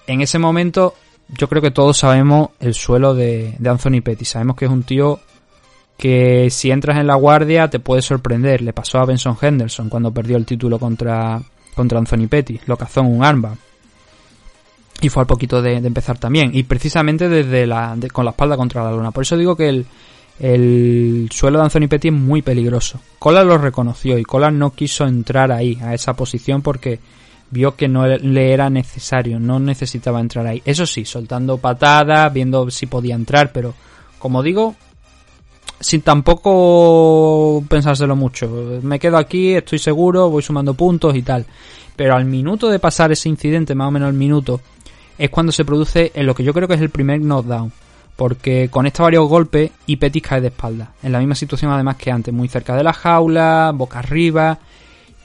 En ese momento yo creo que todos sabemos el suelo de, Anthony Pettis. Sabemos que es un tío que si entras en la guardia te puede sorprender. Le pasó a Benson Henderson cuando perdió el título contra, contra Anthony Pettis. Lo cazó en un armbar. Y fue al poquito de, empezar también. Y precisamente desde la, con la espalda contra la luna. Por eso digo que el, el suelo de Anthony Petty es muy peligroso. Collar lo reconoció y Collar no quiso entrar ahí, a esa posición, porque vio que no le era necesario, no necesitaba entrar ahí. Eso sí, soltando patadas, viendo si podía entrar, pero como digo, sin tampoco pensárselo mucho. Me quedo aquí, estoy seguro, voy sumando puntos y tal. Pero al minuto de pasar ese incidente, más o menos al minuto, es cuando se produce en lo que yo creo que es el primer knockdown. Porque conecta varios golpes y Pettis cae de espalda. En la misma situación además que antes, muy cerca de la jaula, boca arriba.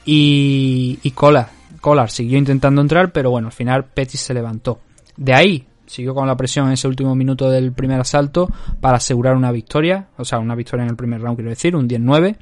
Y, y Collar, Collar siguió intentando entrar, pero bueno, al final Pettis se levantó. De ahí siguió con la presión en ese último minuto del primer asalto para asegurar una victoria, o sea, una victoria en el primer round, quiero decir, un 10-9,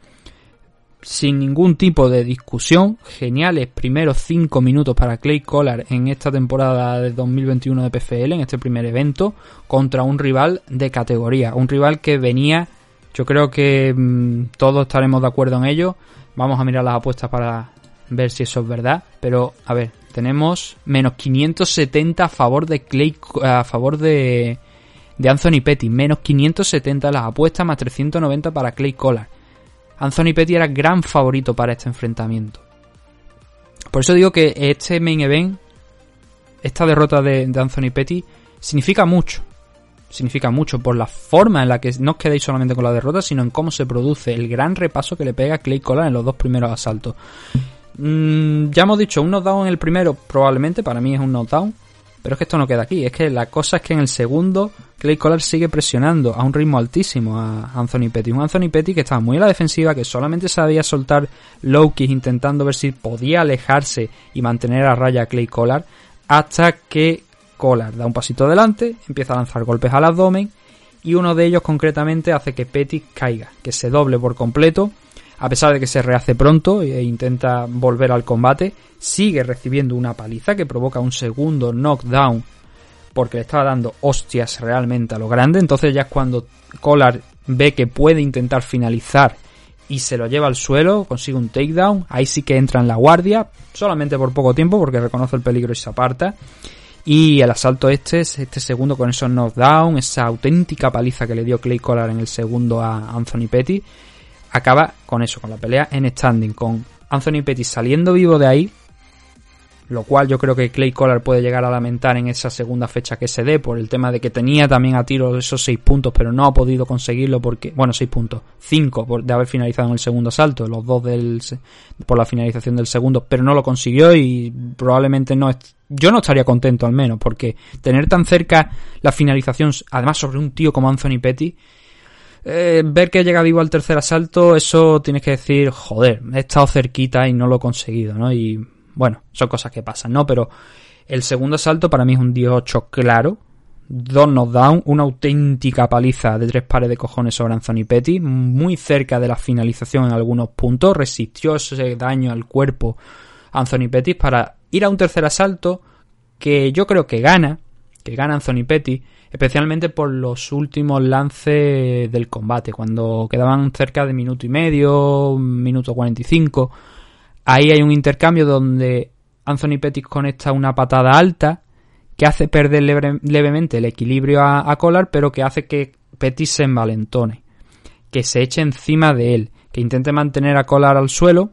sin ningún tipo de discusión. Geniales primeros 5 minutos para Clay Collar en esta temporada de 2021 de PFL, en este primer evento, contra un rival de categoría, un rival que venía, yo creo que mmm, todos estaremos de acuerdo en ello. Vamos a mirar las apuestas para ver si eso es verdad, pero a ver, tenemos menos 570 a favor de Clay, a favor de, de Anthony Petty, menos 570 las apuestas, más 390 para Clay Collar. Anthony Petty era gran favorito para este enfrentamiento. Por eso digo que este main event, esta derrota de, Anthony Petty, significa mucho. Significa mucho por la forma en la que no os quedéis solamente con la derrota, sino en cómo se produce el gran repaso que le pega Clay Collar en los dos primeros asaltos. Mm, ya hemos dicho, un knockdown en el primero probablemente, para mí es un knockdown. Pero es que esto no queda aquí. Es que la cosa es que en el segundo, Clay Collar sigue presionando a un ritmo altísimo a Anthony Petty. Un Anthony Petty que estaba muy a la defensiva, que solamente sabía soltar low kicks intentando ver si podía alejarse y mantener a raya a Clay Collar. Hasta que Collar da un pasito adelante, empieza a lanzar golpes al abdomen. Y uno de ellos concretamente hace que Petty caiga, que se doble por completo a pesar de que se rehace pronto e intenta volver al combate, sigue recibiendo una paliza que provoca un segundo knockdown porque le estaba dando hostias realmente a lo grande. Entonces ya es cuando Collar ve que puede intentar finalizar y se lo lleva al suelo, consigue un takedown, ahí sí que entra en la guardia, solamente por poco tiempo porque reconoce el peligro y se aparta. Y el asalto este, este segundo con esos knockdown, esa auténtica paliza que le dio Clay Collar en el segundo a Anthony Petty, acaba con eso, con la pelea en standing, con Anthony Pettis saliendo vivo de ahí, lo cual yo creo que Clay Collar puede llegar a lamentar en esa segunda fecha que se dé por el tema de que tenía también a tiro esos seis puntos, pero no ha podido conseguirlo porque, bueno, seis puntos, cinco por, de haber finalizado en el segundo asalto, los dos del, por la finalización del segundo, pero no lo consiguió y probablemente no, yo no estaría contento al menos, porque tener tan cerca la finalización, además sobre un tío como Anthony Petty, eh, ver que llega vivo al tercer asalto, eso tienes que decir, joder, he estado cerquita y no lo he conseguido, ¿no? Y bueno, son cosas que pasan, ¿no? Pero el segundo asalto para mí es un 18 claro. Dos knockdown, una auténtica paliza de tres pares de cojones sobre Anthony Petty, muy cerca de la finalización en algunos puntos, resistió ese daño al cuerpo Anthony Petty para ir a un tercer asalto que yo creo que gana, que gana Anthony Petty, especialmente por los últimos lances del combate, cuando quedaban cerca de minuto y medio, minuto 45. Ahí hay un intercambio donde Anthony Pettis conecta una patada alta que hace perder leve, levemente el equilibrio a, a, Collar, pero que hace que Pettis se envalentone, que se eche encima de él, que intente mantener a Collar al suelo.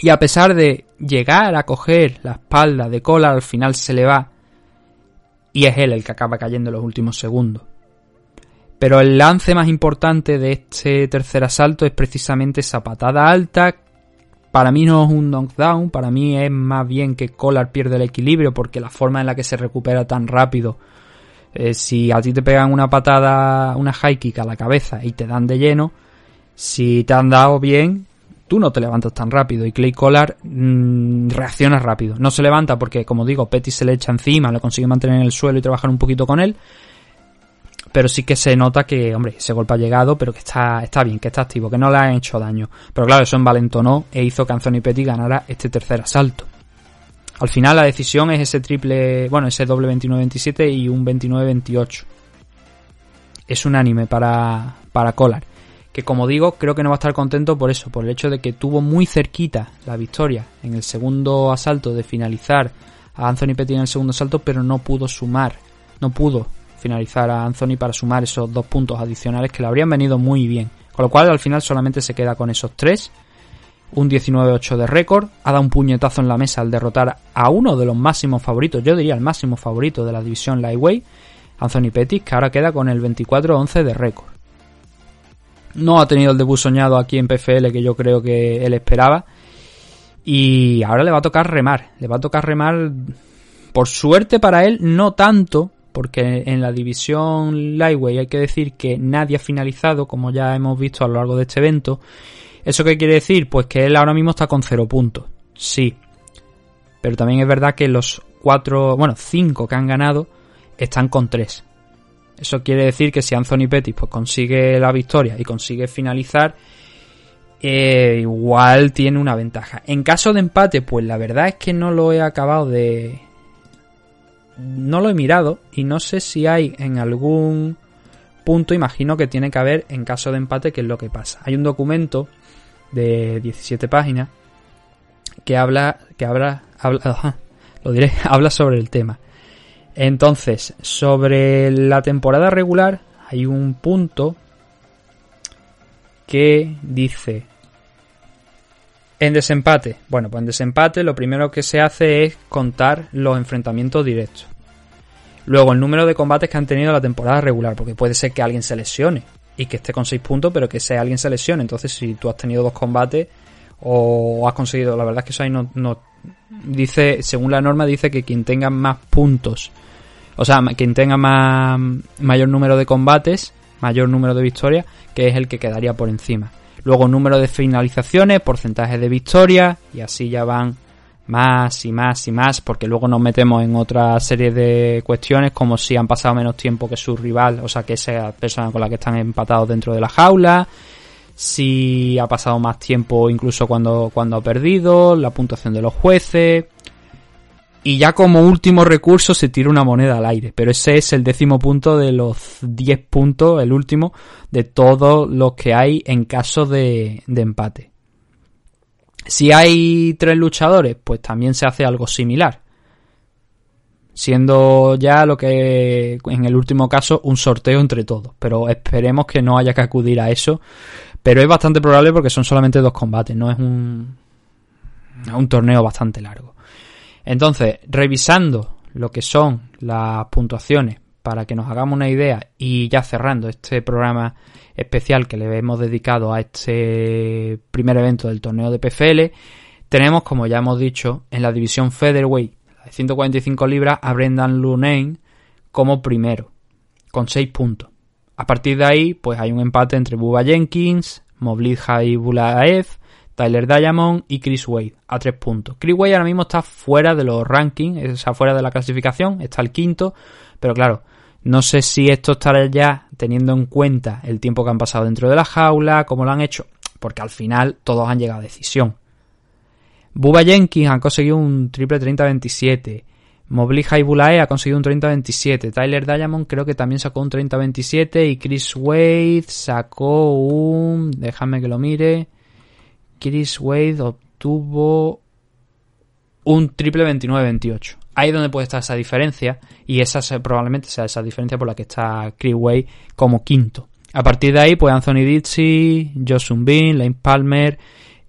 Y a pesar de llegar a coger la espalda de Collar, al final se le va y es él el que acaba cayendo en los últimos segundos. Pero el lance más importante de este tercer asalto es precisamente esa patada alta. Para mí no es un knockdown, para mí es más bien que Collar pierde el equilibrio porque la forma en la que se recupera tan rápido. Eh, si a ti te pegan una patada, una high kick a la cabeza y te dan de lleno, si te han dado bien, tú no te levantas tan rápido y Clay Collar mmm, reacciona rápido. No se levanta porque, como digo, Petty se le echa encima, lo consigue mantener en el suelo y trabajar un poquito con él. Pero sí que se nota que, hombre, ese golpe ha llegado, pero que está, está bien, que está activo, que no le han hecho daño. Pero claro, eso envalentonó e hizo que Anthony Petty ganara este tercer asalto. Al final la decisión es ese triple, bueno, ese doble 29-27 y un 29-28. Es unánime para, para Collar que como digo, creo que no va a estar contento por eso, por el hecho de que tuvo muy cerquita la victoria en el segundo asalto de finalizar a Anthony Petty en el segundo asalto, pero no pudo sumar, no pudo finalizar a Anthony para sumar esos dos puntos adicionales que le habrían venido muy bien. Con lo cual al final solamente se queda con esos tres. un 19-8 de récord, ha dado un puñetazo en la mesa al derrotar a uno de los máximos favoritos, yo diría el máximo favorito de la división Lightweight, Anthony Pettis, que ahora queda con el 24-11 de récord. No ha tenido el debut soñado aquí en PFL que yo creo que él esperaba. Y ahora le va a tocar remar. Le va a tocar remar, por suerte para él, no tanto, porque en la división Lightweight hay que decir que nadie ha finalizado, como ya hemos visto a lo largo de este evento. ¿Eso qué quiere decir? Pues que él ahora mismo está con cero puntos. Sí. Pero también es verdad que los cuatro, bueno, cinco que han ganado están con tres. Eso quiere decir que si Anthony Pettis pues, consigue la victoria y consigue finalizar, eh, igual tiene una ventaja. En caso de empate, pues la verdad es que no lo he acabado de... No lo he mirado y no sé si hay en algún punto, imagino que tiene que haber en caso de empate, qué es lo que pasa. Hay un documento de 17 páginas que habla, que habla, habla lo diré, habla sobre el tema. Entonces, sobre la temporada regular, hay un punto que dice en desempate. Bueno, pues en desempate lo primero que se hace es contar los enfrentamientos directos. Luego el número de combates que han tenido la temporada regular, porque puede ser que alguien se lesione y que esté con 6 puntos, pero que sea alguien se lesione. Entonces, si tú has tenido dos combates o has conseguido, la verdad es que eso ahí no, no dice, según la norma dice que quien tenga más puntos o sea, quien tenga más, mayor número de combates, mayor número de victorias, que es el que quedaría por encima. Luego número de finalizaciones, porcentaje de victorias, y así ya van más y más y más, porque luego nos metemos en otra serie de cuestiones, como si han pasado menos tiempo que su rival, o sea, que esa persona con la que están empatados dentro de la jaula, si ha pasado más tiempo incluso cuando, cuando ha perdido, la puntuación de los jueces, y ya como último recurso se tira una moneda al aire. Pero ese es el décimo punto de los 10 puntos, el último, de todos los que hay en caso de, empate. Si hay tres luchadores, pues también se hace algo similar. Siendo ya lo que en el último caso un sorteo entre todos. Pero esperemos que no haya que acudir a eso. Pero es bastante probable porque son solamente dos combates, no es un, torneo bastante largo. Entonces, revisando lo que son las puntuaciones para que nos hagamos una idea y ya cerrando este programa especial que le hemos dedicado a este primer evento del torneo de PFL, tenemos, como ya hemos dicho, en la división Featherweight de 145 libras a Brendan Lunane como primero, con 6 puntos. A partir de ahí, pues hay un empate entre Bubba Jenkins, Moblid Bulaev, Tyler Diamond y Chris Wade a tres puntos. Chris Wade ahora mismo está fuera de los rankings, está fuera de la clasificación, está el quinto, pero claro, no sé si esto estará ya teniendo en cuenta el tiempo que han pasado dentro de la jaula, cómo lo han hecho, porque al final todos han llegado a decisión. Bubba Jenkins ha conseguido un triple 30-27. Mobley Bulae ha conseguido un 30-27. Tyler Diamond creo que también sacó un 30-27. Y Chris Wade sacó un... Déjame que lo mire. Chris Wade obtuvo un triple 29-28. Ahí es donde puede estar esa diferencia y esa probablemente sea esa diferencia por la que está Chris Wade como quinto. A partir de ahí, pues Anthony Dizzy, Josun Bean, Lane Palmer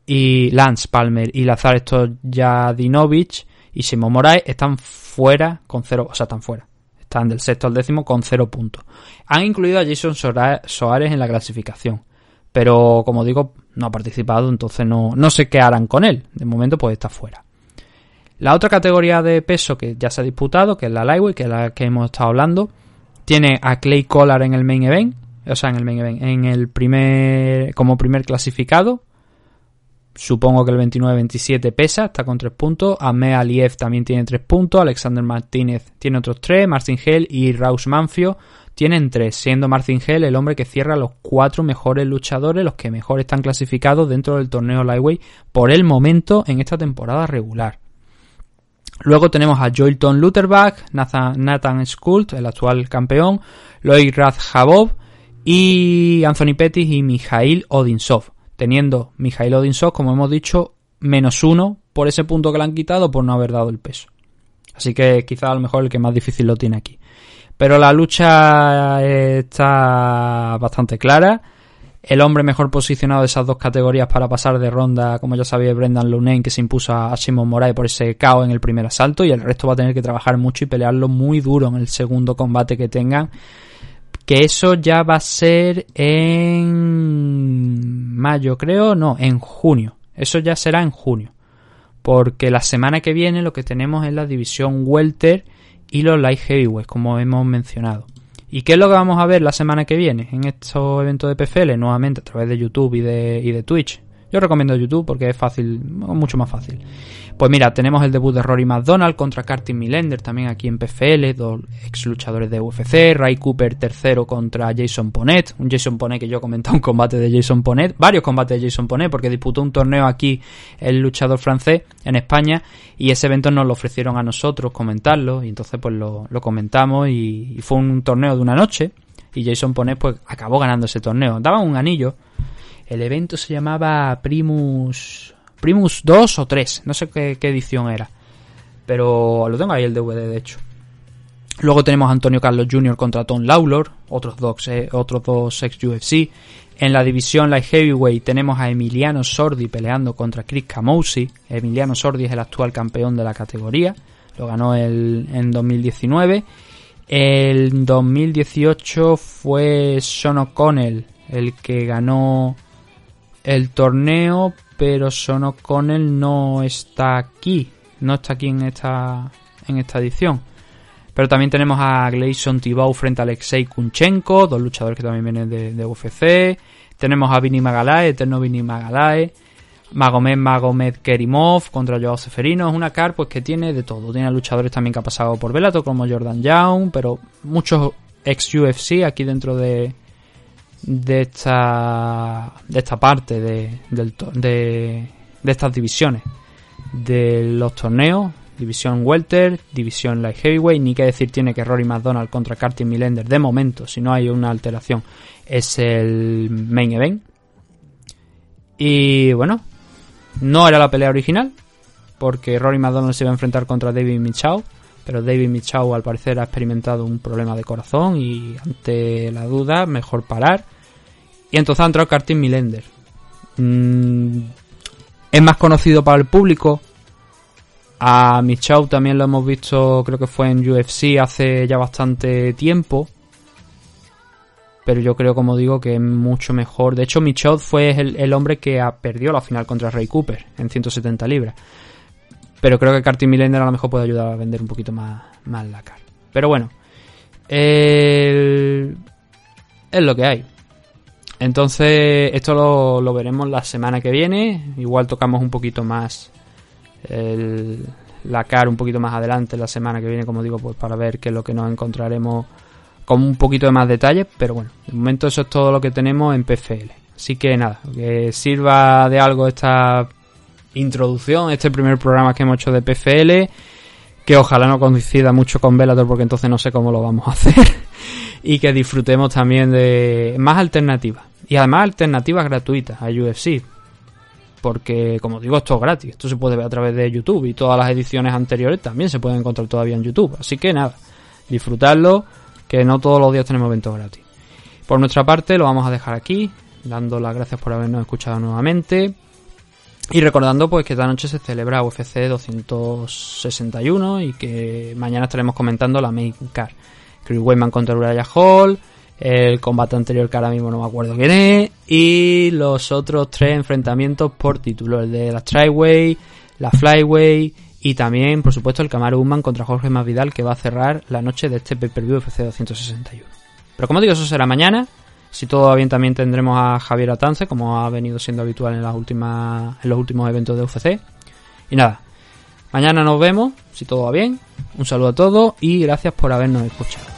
y Lance Palmer y Lazar Jadinovich y Simon Moraes están fuera con cero, o sea, están fuera. Están del sexto al décimo con cero puntos. Han incluido a Jason Soares en la clasificación. Pero como digo, no ha participado, entonces no, no sé qué harán con él. De momento pues está fuera. La otra categoría de peso que ya se ha disputado, que es la lightweight, que es la que hemos estado hablando, tiene a Clay Collar en el main event, o sea, en el main event, en el primer, como primer clasificado. Supongo que el 29-27 pesa, está con 3 puntos. Ame Aliev también tiene 3 puntos. Alexander Martínez tiene otros 3. Martin Hell y Raus Manfio tienen tres, siendo Martin Hell el hombre que cierra los cuatro mejores luchadores, los que mejor están clasificados dentro del torneo Lightweight por el momento en esta temporada regular. Luego tenemos a Joelton Lutherbach, Nathan, Nathan Skult, el actual campeón, Loic Radjabov y Anthony Pettis y Mijail Odinsov, teniendo Mijail Odinsov, como hemos dicho, menos uno por ese punto que le han quitado por no haber dado el peso. Así que quizá a lo mejor el que más difícil lo tiene aquí. Pero la lucha está bastante clara. El hombre mejor posicionado de esas dos categorías para pasar de ronda, como ya sabéis, Brendan Looney, que se impuso a Simon Moraes por ese caos en el primer asalto, y el resto va a tener que trabajar mucho y pelearlo muy duro en el segundo combate que tengan. Que eso ya va a ser en mayo, creo, no, en junio. Eso ya será en junio. Porque la semana que viene lo que tenemos es la división Welter y los Light Heavyweights, como hemos mencionado. ¿Y qué es lo que vamos a ver la semana que viene en estos eventos de PFL? Nuevamente a través de YouTube y de, y de Twitch. Yo recomiendo YouTube porque es fácil, mucho más fácil. Pues mira, tenemos el debut de Rory McDonald contra Curtis Millender también aquí en PFL, dos ex luchadores de UFC, Ray Cooper tercero contra Jason Ponet, un Jason Ponet que yo he comentado un combate de Jason Ponet, varios combates de Jason Ponet porque disputó un torneo aquí el luchador francés en España y ese evento nos lo ofrecieron a nosotros comentarlo y entonces pues lo, comentamos y, y fue un torneo de una noche y Jason Ponet pues acabó ganando ese torneo, daban un anillo el evento se llamaba Primus. Primus 2 o 3. No sé qué, edición era. Pero lo tengo ahí el DVD, de hecho. Luego tenemos a Antonio Carlos Jr. contra Tom Lawlor. Otros dos, eh, otros dos ex UFC. En la división Light Heavyweight tenemos a Emiliano Sordi peleando contra Chris Camousi. Emiliano Sordi es el actual campeón de la categoría. Lo ganó el, en 2019. El 2018 fue Sean O'Connell el que ganó el torneo, pero Son O'Connell no está aquí, no está aquí en esta en esta edición. Pero también tenemos a Gleison Tibau frente a Alexei Kunchenko, dos luchadores que también vienen de, UFC. Tenemos a Vini Magalae, eterno Vini Magalae. Magomed Magomed Kerimov contra Joao Ceferino. Es una car pues que tiene de todo. Tiene luchadores también que ha pasado por Bellator como Jordan Young, pero muchos ex UFC aquí dentro de, de esta de esta parte de, del, de, estas divisiones. De los torneos división welter división light heavyweight ni que decir tiene que Rory McDonald contra Curtis Millender de momento si no hay una alteración es el main event. Y bueno no era la pelea original porque Rory McDonald se iba a enfrentar contra David Michau pero David Michau al parecer ha experimentado un problema de corazón y ante la duda mejor parar y entonces ha entrado Curtis Millender. Mm, es más conocido para el público. A Michau también lo hemos visto, creo que fue en UFC hace ya bastante tiempo. Pero yo creo, como digo, que es mucho mejor. De hecho, Michaud fue el, el, hombre que perdió la final contra Ray Cooper en 170 libras. Pero creo que Curtis Millender a lo mejor puede ayudar a vender un poquito más, más la cara. Pero bueno, es lo que hay. Entonces, esto lo, lo, veremos la semana que viene. Igual tocamos un poquito más la cara un poquito más adelante la semana que viene, como digo, pues para ver qué es lo que nos encontraremos con un poquito de más detalle. Pero bueno, de momento eso es todo lo que tenemos en PFL. Así que nada, que sirva de algo esta introducción, este primer programa que hemos hecho de PFL. Que ojalá no coincida mucho con Velator porque entonces no sé cómo lo vamos a hacer. y que disfrutemos también de más alternativas. Y además alternativas gratuitas a UFC. Porque, como digo, esto es gratis. Esto se puede ver a través de YouTube. Y todas las ediciones anteriores también se pueden encontrar todavía en YouTube. Así que nada, disfrutarlo. Que no todos los días tenemos eventos gratis. Por nuestra parte, lo vamos a dejar aquí. Dando las gracias por habernos escuchado nuevamente. Y recordando pues que esta noche se celebra UFC 261 y que mañana estaremos comentando la main card. Chris Weyman contra Uriah Hall, el combate anterior que ahora mismo no me acuerdo quién es, y los otros tres enfrentamientos por título, el de la Tryway, la Flyway y también, por supuesto, el Camaro Human contra Jorge Masvidal que va a cerrar la noche de este pay-per-view UFC 261. Pero como digo, eso será mañana. Si todo va bien, también tendremos a Javier Atance, como ha venido siendo habitual en, en los últimos eventos de UFC. Y nada, mañana nos vemos, si todo va bien. Un saludo a todos y gracias por habernos escuchado.